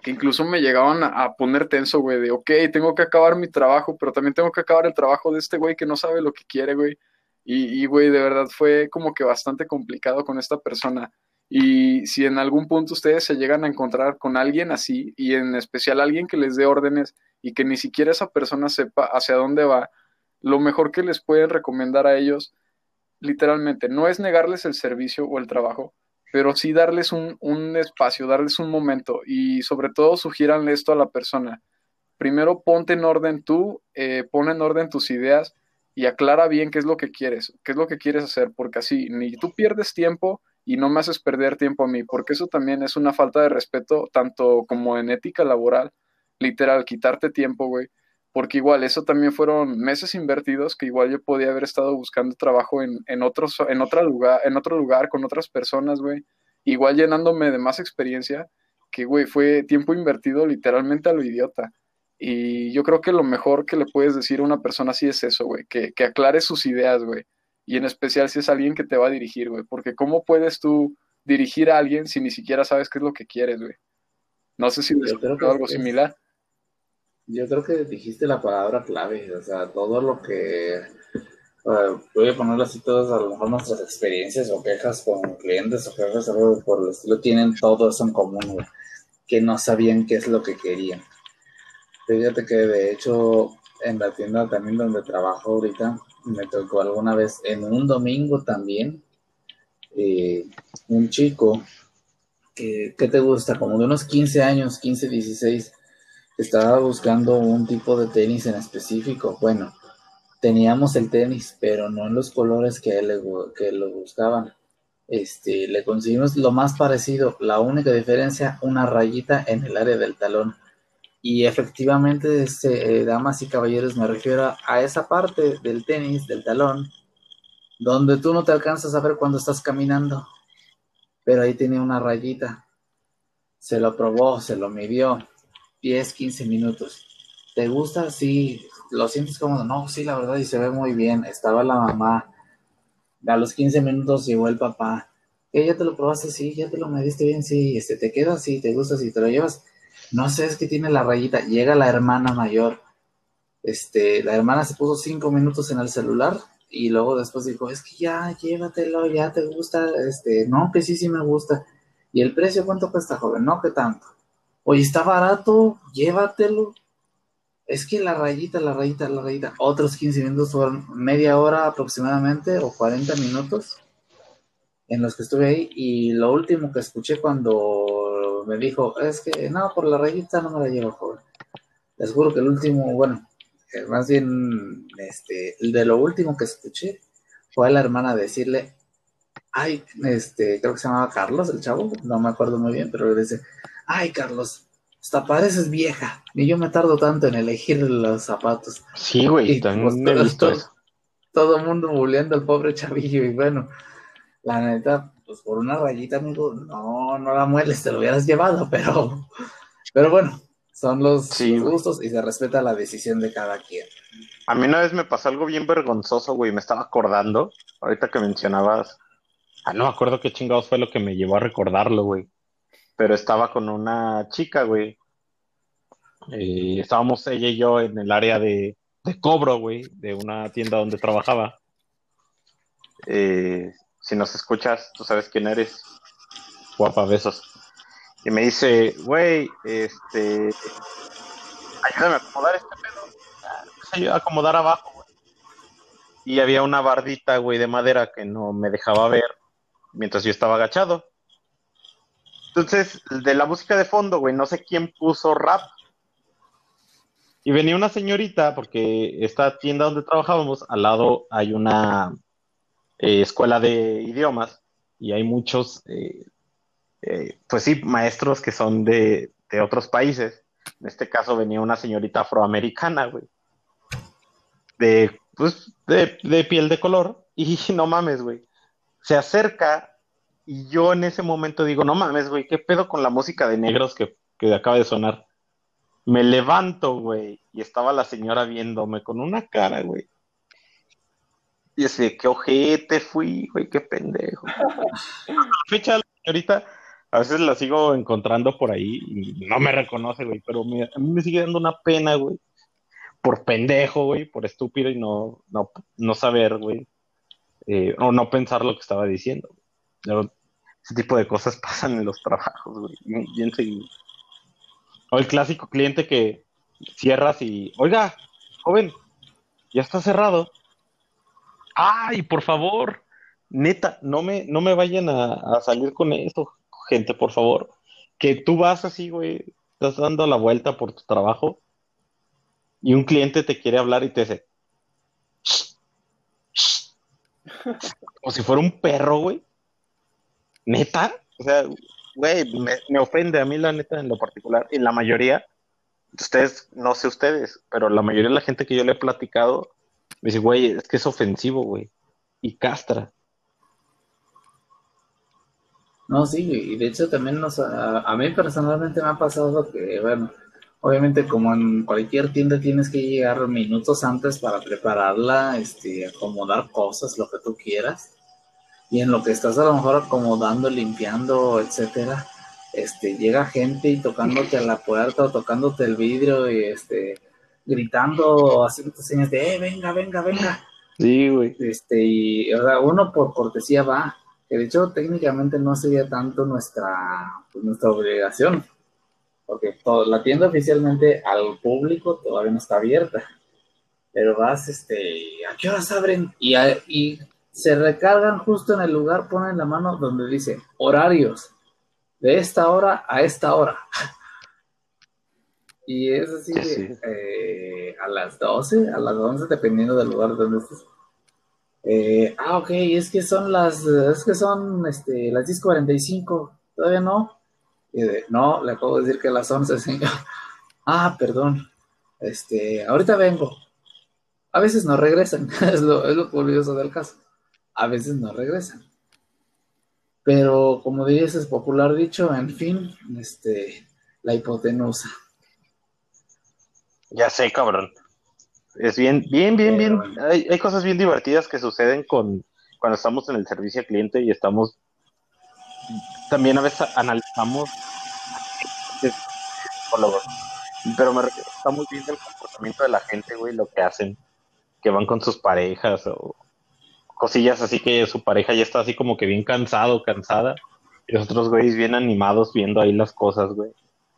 que incluso me llegaban a, poner tenso, güey, de, ok, tengo que acabar mi trabajo, pero también tengo que acabar el trabajo de este güey que no sabe lo que quiere, güey. Y, y, güey, de verdad fue como que bastante complicado con esta persona. Y si en algún punto ustedes se llegan a encontrar con alguien así, y en especial alguien que les dé órdenes y que ni siquiera esa persona sepa hacia dónde va, lo mejor que les pueden recomendar a ellos, literalmente, no es negarles el servicio o el trabajo, pero sí darles un, espacio, darles un momento y sobre todo sugieranle esto a la persona. Primero ponte en orden tú, eh, pon en orden tus ideas y aclara bien qué es lo que quieres, qué es lo que quieres hacer, porque así ni tú pierdes tiempo, y no me haces perder tiempo a mí, porque eso también es una falta de respeto, tanto como en ética laboral, literal, quitarte tiempo, güey, porque igual eso también fueron meses invertidos que igual yo podía haber estado buscando trabajo en, en, otros, en, otra lugar, en otro lugar con otras personas, güey, igual llenándome de más experiencia, que, güey, fue tiempo invertido literalmente a lo idiota. Y yo creo que lo mejor que le puedes decir a una persona así es eso, güey, que, que aclare sus ideas, güey y en especial si es alguien que te va a dirigir, güey, porque ¿cómo puedes tú dirigir a alguien si ni siquiera sabes qué es lo que quieres, güey? No sé si les algo similar. Yo creo que dijiste la palabra clave, o sea, todo lo que Uh, voy a ponerlo así todas, a lo mejor nuestras experiencias o quejas con clientes o quejas algo por el estilo, tienen todo eso en común, que no sabían qué es lo que querían. Fíjate que de hecho en la tienda también donde trabajo ahorita, me tocó alguna vez en un domingo también, eh, un chico que, ¿qué te gusta? Como de unos 15 años, 15, 16, estaba buscando un tipo de tenis en específico. Bueno, teníamos el tenis, pero no en los colores que él que lo buscaban. Este, le conseguimos lo más parecido, la única diferencia, una rayita en el área del talón. Y efectivamente, este, eh, damas y caballeros, me refiero a esa parte del tenis, del talón, donde tú no te alcanzas a ver cuando estás caminando, pero ahí tenía una rayita. Se lo probó, se lo midió, 10, 15 minutos. ¿Te gusta? Sí, lo sientes cómodo. No, sí, la verdad, y se ve muy bien. Estaba la mamá. A los 15 minutos llegó el papá. ¿Qué, ya te lo probaste? Sí, ya te lo mediste bien. Sí, este, te queda, sí, te gusta, sí, te lo llevas. No sé, es que tiene la rayita. Llega la hermana mayor. Este, la hermana se puso cinco minutos en el celular y luego después dijo, es que ya, llévatelo, ya te gusta. Este, no, que sí, sí me gusta. ¿Y el precio cuánto cuesta, joven? No, que tanto. Oye, está barato, llévatelo. Es que la rayita, la rayita, la rayita, otros 15 minutos fueron media hora aproximadamente o 40 minutos en los que estuve ahí. Y lo último que escuché cuando me dijo, es que no, por la rayita no me la llevo, joven. Les juro que el último, bueno, eh, más bien, este, de lo último que escuché fue a la hermana decirle, ay, este, creo que se llamaba Carlos, el chavo, no me acuerdo muy bien, pero le dice, ay, Carlos, hasta pareces vieja. Ni yo me tardo tanto en elegir los zapatos. Sí, güey, también pues, he visto todo, Todo el mundo bulleando al pobre chavillo. Y bueno, la neta, pues por una rayita, amigo, no, no la mueles, te lo hubieras llevado, pero, pero bueno, son los, gustos y se respeta la decisión de cada quien. A mí una vez me pasó algo bien vergonzoso, güey, me estaba acordando, ahorita que mencionabas, ah, no me acuerdo qué chingados fue lo que me llevó a recordarlo, güey pero estaba con una chica, güey. Y estábamos ella y yo en el área de, cobro, güey, de una tienda donde trabajaba. Eh, si nos escuchas, tú sabes quién eres. Guapa, besos. Y me dice, güey, este, ayúdame a acomodar este pedo. a acomodar abajo, güey. Y había una bardita, güey, de madera que no me dejaba ver mientras yo estaba agachado. Entonces, de la música de fondo, güey, no sé quién puso rap. Y venía una señorita, porque esta tienda donde trabajábamos, al lado hay una eh, escuela de idiomas y hay muchos, eh, eh, pues sí, maestros que son de, otros países. En este caso venía una señorita afroamericana, güey. De, pues, de piel de color. Y no mames, güey. Se acerca y yo en ese momento digo, no mames, güey, ¿qué pedo con la música de negros que, acaba de sonar? Me levanto, güey, y estaba la señora viéndome con una cara, güey. Y así, qué ojete fui, güey, qué pendejo. fecha, la señorita, a veces la sigo encontrando por ahí y no me reconoce, güey, pero a mí me sigue dando una pena, güey, por pendejo, güey, por estúpido y no, no, no saber, güey, eh, o no pensar lo que estaba diciendo ese tipo de cosas pasan en los trabajos, güey, bien, seguido. O el clásico cliente que cierras y, oiga, joven, ya está cerrado. Ay, por favor, neta, no me, no me vayan a, salir con eso, gente, por favor. Que tú vas así, güey, estás dando la vuelta por tu trabajo y un cliente te quiere hablar y te dice, como si fuera un perro, güey. ¿Neta? O sea, güey, me, ofende a mí la neta en lo particular. Y la mayoría, ustedes, no sé ustedes, pero la mayoría de la gente que yo le he platicado me dice, güey, es que es ofensivo, güey. Y castra. No, sí, y de hecho también nos, a, mí personalmente me ha pasado que, bueno, obviamente como en cualquier tienda tienes que llegar minutos antes para prepararla, este, acomodar cosas, lo que tú quieras y en lo que estás a lo mejor acomodando, limpiando, etcétera, este, llega gente y tocándote a la puerta o tocándote el vidrio y este, gritando, haciendo señas de, eh, venga, venga, venga. Sí, güey. Este, y, o sea, uno por cortesía va, que de hecho técnicamente no sería tanto nuestra, pues, nuestra obligación, porque la tienda oficialmente al público todavía no está abierta, pero vas, este, ¿a qué horas abren? Y, y se recargan justo en el lugar, ponen la mano donde dice horarios, de esta hora a esta hora. Y es así, eh, a las 12, a las 11, dependiendo del lugar donde estés. Eh, ah, ok, es que son las, es que son este, las 10.45, todavía no. no, le acabo de decir que a las 11, señor. Ah, perdón. Este, ahorita vengo. A veces no regresan, es lo, es lo curioso del caso. A veces no regresan. Pero como dices, es popular dicho, en fin, este, la hipotenusa. Ya sé, cabrón. Es bien, bien, bien, bien. Hay, hay, cosas bien divertidas que suceden con cuando estamos en el servicio al cliente y estamos. También a veces analizamos. Pero me estamos viendo el comportamiento de la gente, güey, lo que hacen. Que van con sus parejas o cosillas así que su pareja ya está así como que bien cansado, cansada. Y los otros güeyes bien animados viendo ahí las cosas, güey.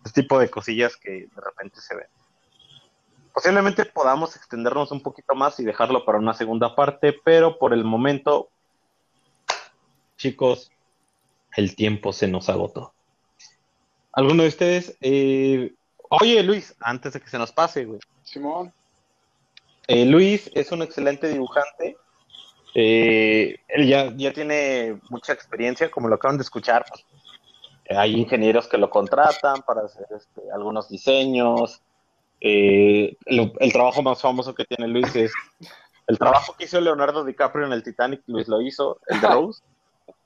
Este tipo de cosillas que de repente se ven. Posiblemente podamos extendernos un poquito más y dejarlo para una segunda parte, pero por el momento, chicos, el tiempo se nos agotó. ¿Alguno de ustedes? Eh, oye, Luis, antes de que se nos pase, güey. Simón. Eh, Luis es un excelente dibujante. Eh, él ya, ya tiene mucha experiencia, como lo acaban de escuchar. hay ingenieros que lo contratan para hacer este, algunos diseños, eh, el, trabajo más famoso que tiene Luis es el trabajo que hizo Leonardo DiCaprio en el Titanic, Luis lo hizo, el de Rose.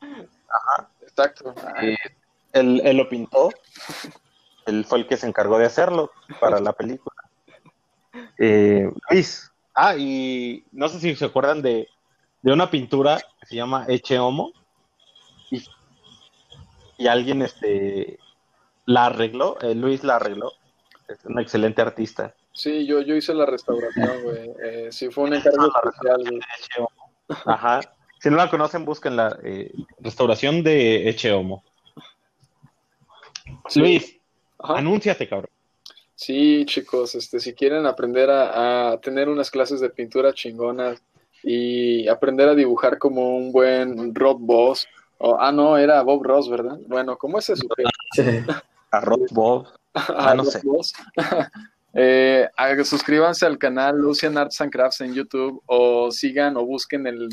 Ajá. Exacto. Eh, él, lo pintó, él fue el que se encargó de hacerlo para la película. Eh, Luis, ah, y no sé si se acuerdan de, de una pintura que se llama Eche Homo, y, y alguien este, la arregló, Luis la arregló es un excelente artista. Sí, yo, yo hice la restauración, güey. Eh, sí, fue un encargo especial, Ajá. Si no la conocen, busquen la eh, restauración de Echeomo. Luis, anúnciate, cabrón. Sí, chicos, este, si quieren aprender a, tener unas clases de pintura chingonas y aprender a dibujar como un buen Rob Boss, o, ah, no, era Bob Ross, ¿verdad? Bueno, ¿cómo es eso? A Rob Bob. Ah, no sé. Eh, suscríbanse al canal Lucian Arts and Crafts en YouTube o sigan o busquen el,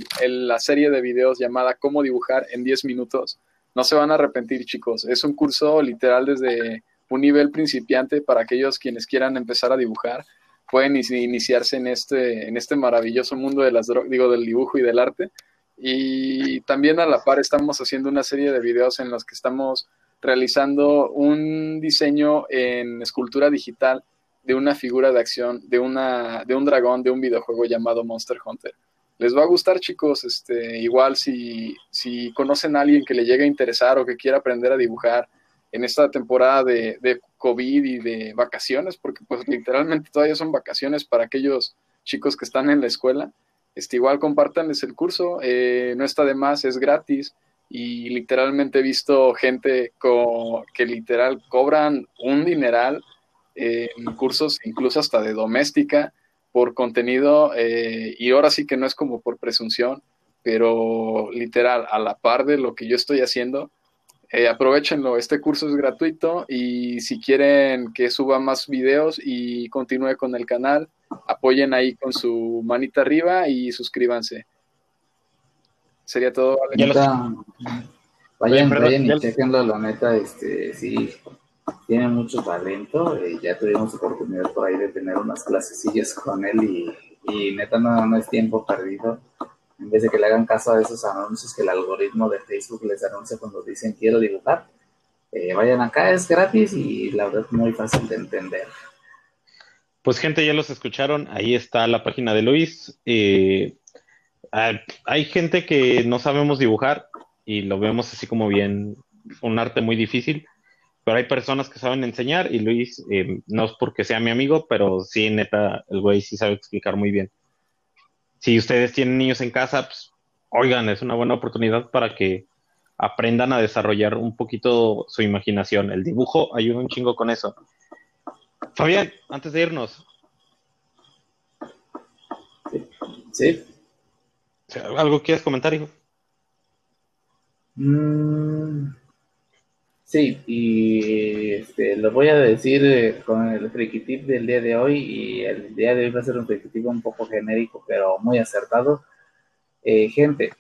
la serie de videos llamada Cómo dibujar en 10 minutos. No se van a arrepentir, chicos. Es un curso literal desde un nivel principiante para aquellos quienes quieran empezar a dibujar. Pueden iniciarse en este, en este maravilloso mundo de las digo, del dibujo y del arte. Y también a la par estamos haciendo una serie de videos en los que estamos realizando un diseño en escultura digital de una figura de acción, de, una, de un dragón de un videojuego llamado Monster Hunter. Les va a gustar, chicos. Este, igual si, si conocen a alguien que le llegue a interesar o que quiera aprender a dibujar en esta temporada de, de COVID y de vacaciones, porque pues literalmente todavía son vacaciones para aquellos chicos que están en la escuela. Este, igual compártanles el curso, eh, no está de más, es gratis y literalmente he visto gente que literal cobran un dineral en cursos incluso hasta de doméstica por contenido eh, y ahora sí que no es como por presunción, pero literal a la par de lo que yo estoy haciendo, eh, aprovechenlo, este curso es gratuito y si quieren que suba más videos y continúe con el canal, apoyen ahí con su manita arriba y suscríbanse. Sería todo. Vayan, vayan y chequenlo, la neta, este, sí, tiene mucho talento. Eh, ya tuvimos oportunidad por ahí de tener unas clasecillas con él y, y neta no, no es tiempo perdido. En vez de que le hagan caso a esos anuncios que el algoritmo de Facebook les anuncia cuando dicen quiero dibujar, eh, vayan acá, es gratis y la verdad es muy fácil de entender. Pues gente, ya los escucharon, ahí está la página de Luis. Eh, hay gente que no sabemos dibujar y lo vemos así como bien, un arte muy difícil. pero hay personas que saben enseñar y Luis eh, no es porque sea mi amigo, pero sí, neta, el güey sí sabe explicar muy bien. Si ustedes tienen niños en casa, pues oigan, es una buena oportunidad para que aprendan a desarrollar un poquito su imaginación. El dibujo ayuda un chingo con eso. Fabián, antes de irnos. Sí. ¿Algo quieres comentar, hijo? Mm, sí, y este, lo voy a decir eh, con el friki tip del día de hoy, y el día de hoy va a ser un friki tip un poco genérico, pero muy acertado. Eh, gente,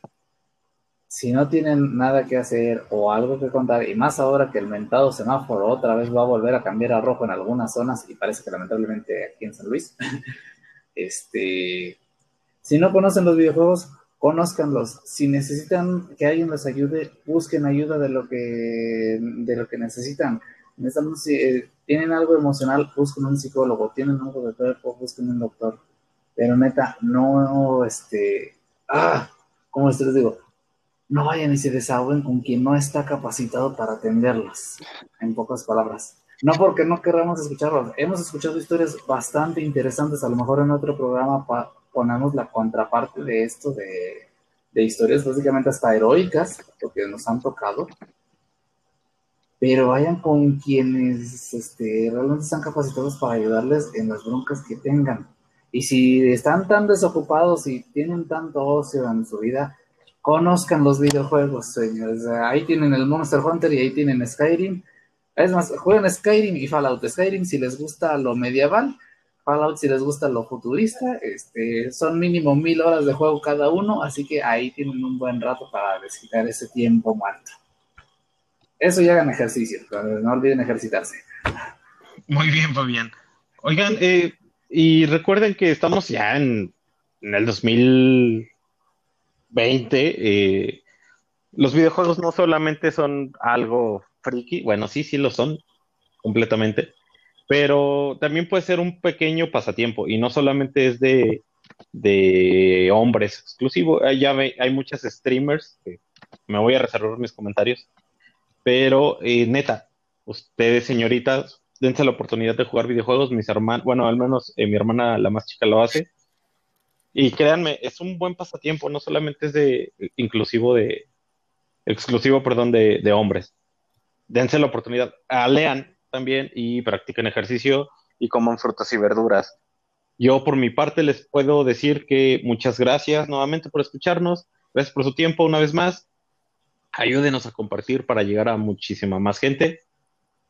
si no tienen nada que hacer o algo que contar, y más ahora que el mentado semáforo otra vez va a volver a cambiar a rojo en algunas zonas, y parece que lamentablemente aquí en San Luis, este, si no conocen los videojuegos, conózcanlos. Si necesitan que alguien les ayude, busquen ayuda de lo que, de lo que necesitan. Si eh, tienen algo emocional, busquen un psicólogo. Tienen algo de cuerpo, busquen un doctor. Pero neta, no, este, ah, ¿cómo les digo? No vayan y se desahoguen con quien no está capacitado para atenderlas, en pocas palabras. No porque no queramos escucharlos. Hemos escuchado historias bastante interesantes, a lo mejor en otro programa ponemos la contraparte de esto, de, historias básicamente hasta heroicas, porque nos han tocado, pero vayan con quienes este, realmente están capacitados para ayudarles en las broncas que tengan. Y si están tan desocupados y tienen tanto ocio en su vida, conozcan los videojuegos, señores. Ahí tienen el Monster Hunter y ahí tienen Skyrim. Es más, jueguen Skyrim y Fallout. Skyrim si les gusta lo medieval Fallout si les gusta lo futurista, este, son mínimo mil horas de juego cada uno, así que ahí tienen un buen rato para desquitar ese tiempo muerto. Eso ya hagan ejercicio, no olviden ejercitarse. Muy bien, Fabián. Oigan, eh, y recuerden que estamos ya en, el 2020. Eh, los videojuegos no solamente son algo friki, bueno, sí, sí lo son, completamente pero también puede ser un pequeño pasatiempo y no solamente es de, de hombres exclusivo. Ya hay muchas streamers, que me voy a reservar mis comentarios, pero eh, neta, ustedes señoritas, dense la oportunidad de jugar videojuegos. Mis hermanos, bueno, al menos eh, mi hermana, la más chica, lo hace. Y créanme, es un buen pasatiempo, no solamente es de inclusivo de, exclusivo, perdón, de, de hombres. Dense la oportunidad. Ah, lean, también y practiquen ejercicio y coman frutas y verduras. Yo por mi parte les puedo decir que muchas gracias nuevamente por escucharnos, gracias por su tiempo una vez más. Ayúdenos a compartir para llegar a muchísima más gente,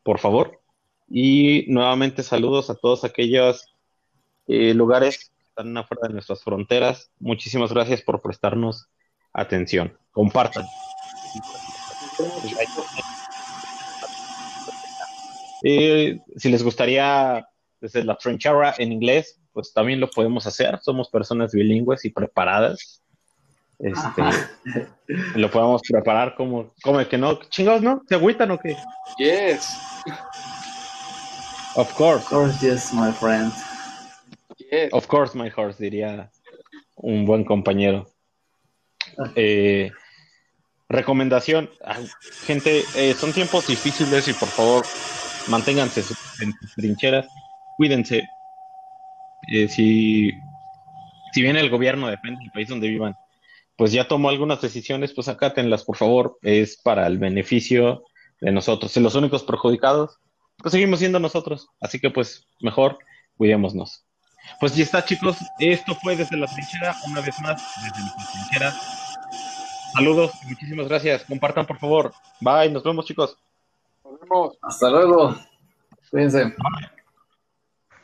por favor. Y nuevamente saludos a todos aquellos eh, lugares que están afuera de nuestras fronteras. Muchísimas gracias por prestarnos atención. Compartan. Eh, si les gustaría desde la trinchera en inglés, pues también lo podemos hacer. Somos personas bilingües y preparadas. Este, lo podemos preparar como, como que no, chingados, ¿no? ¿Se agüitan o qué? Yes. Of course. Of course, yes, my friend. Yes. Of course, my horse, diría un buen compañero. Eh, recomendación, gente, eh, son tiempos difíciles y por favor manténganse en sus trincheras, cuídense. Eh, si, si bien el gobierno depende del país donde vivan, pues ya tomó algunas decisiones, pues acátenlas, por favor, es para el beneficio de nosotros. Y los únicos perjudicados, pues seguimos siendo nosotros. Así que pues mejor cuidémonos. Pues ya está, chicos. Esto fue desde la trinchera, una vez más, desde la trinchera. Saludos muchísimas gracias. Compartan, por favor. Bye, nos vemos, chicos. Hasta luego. Cuídense.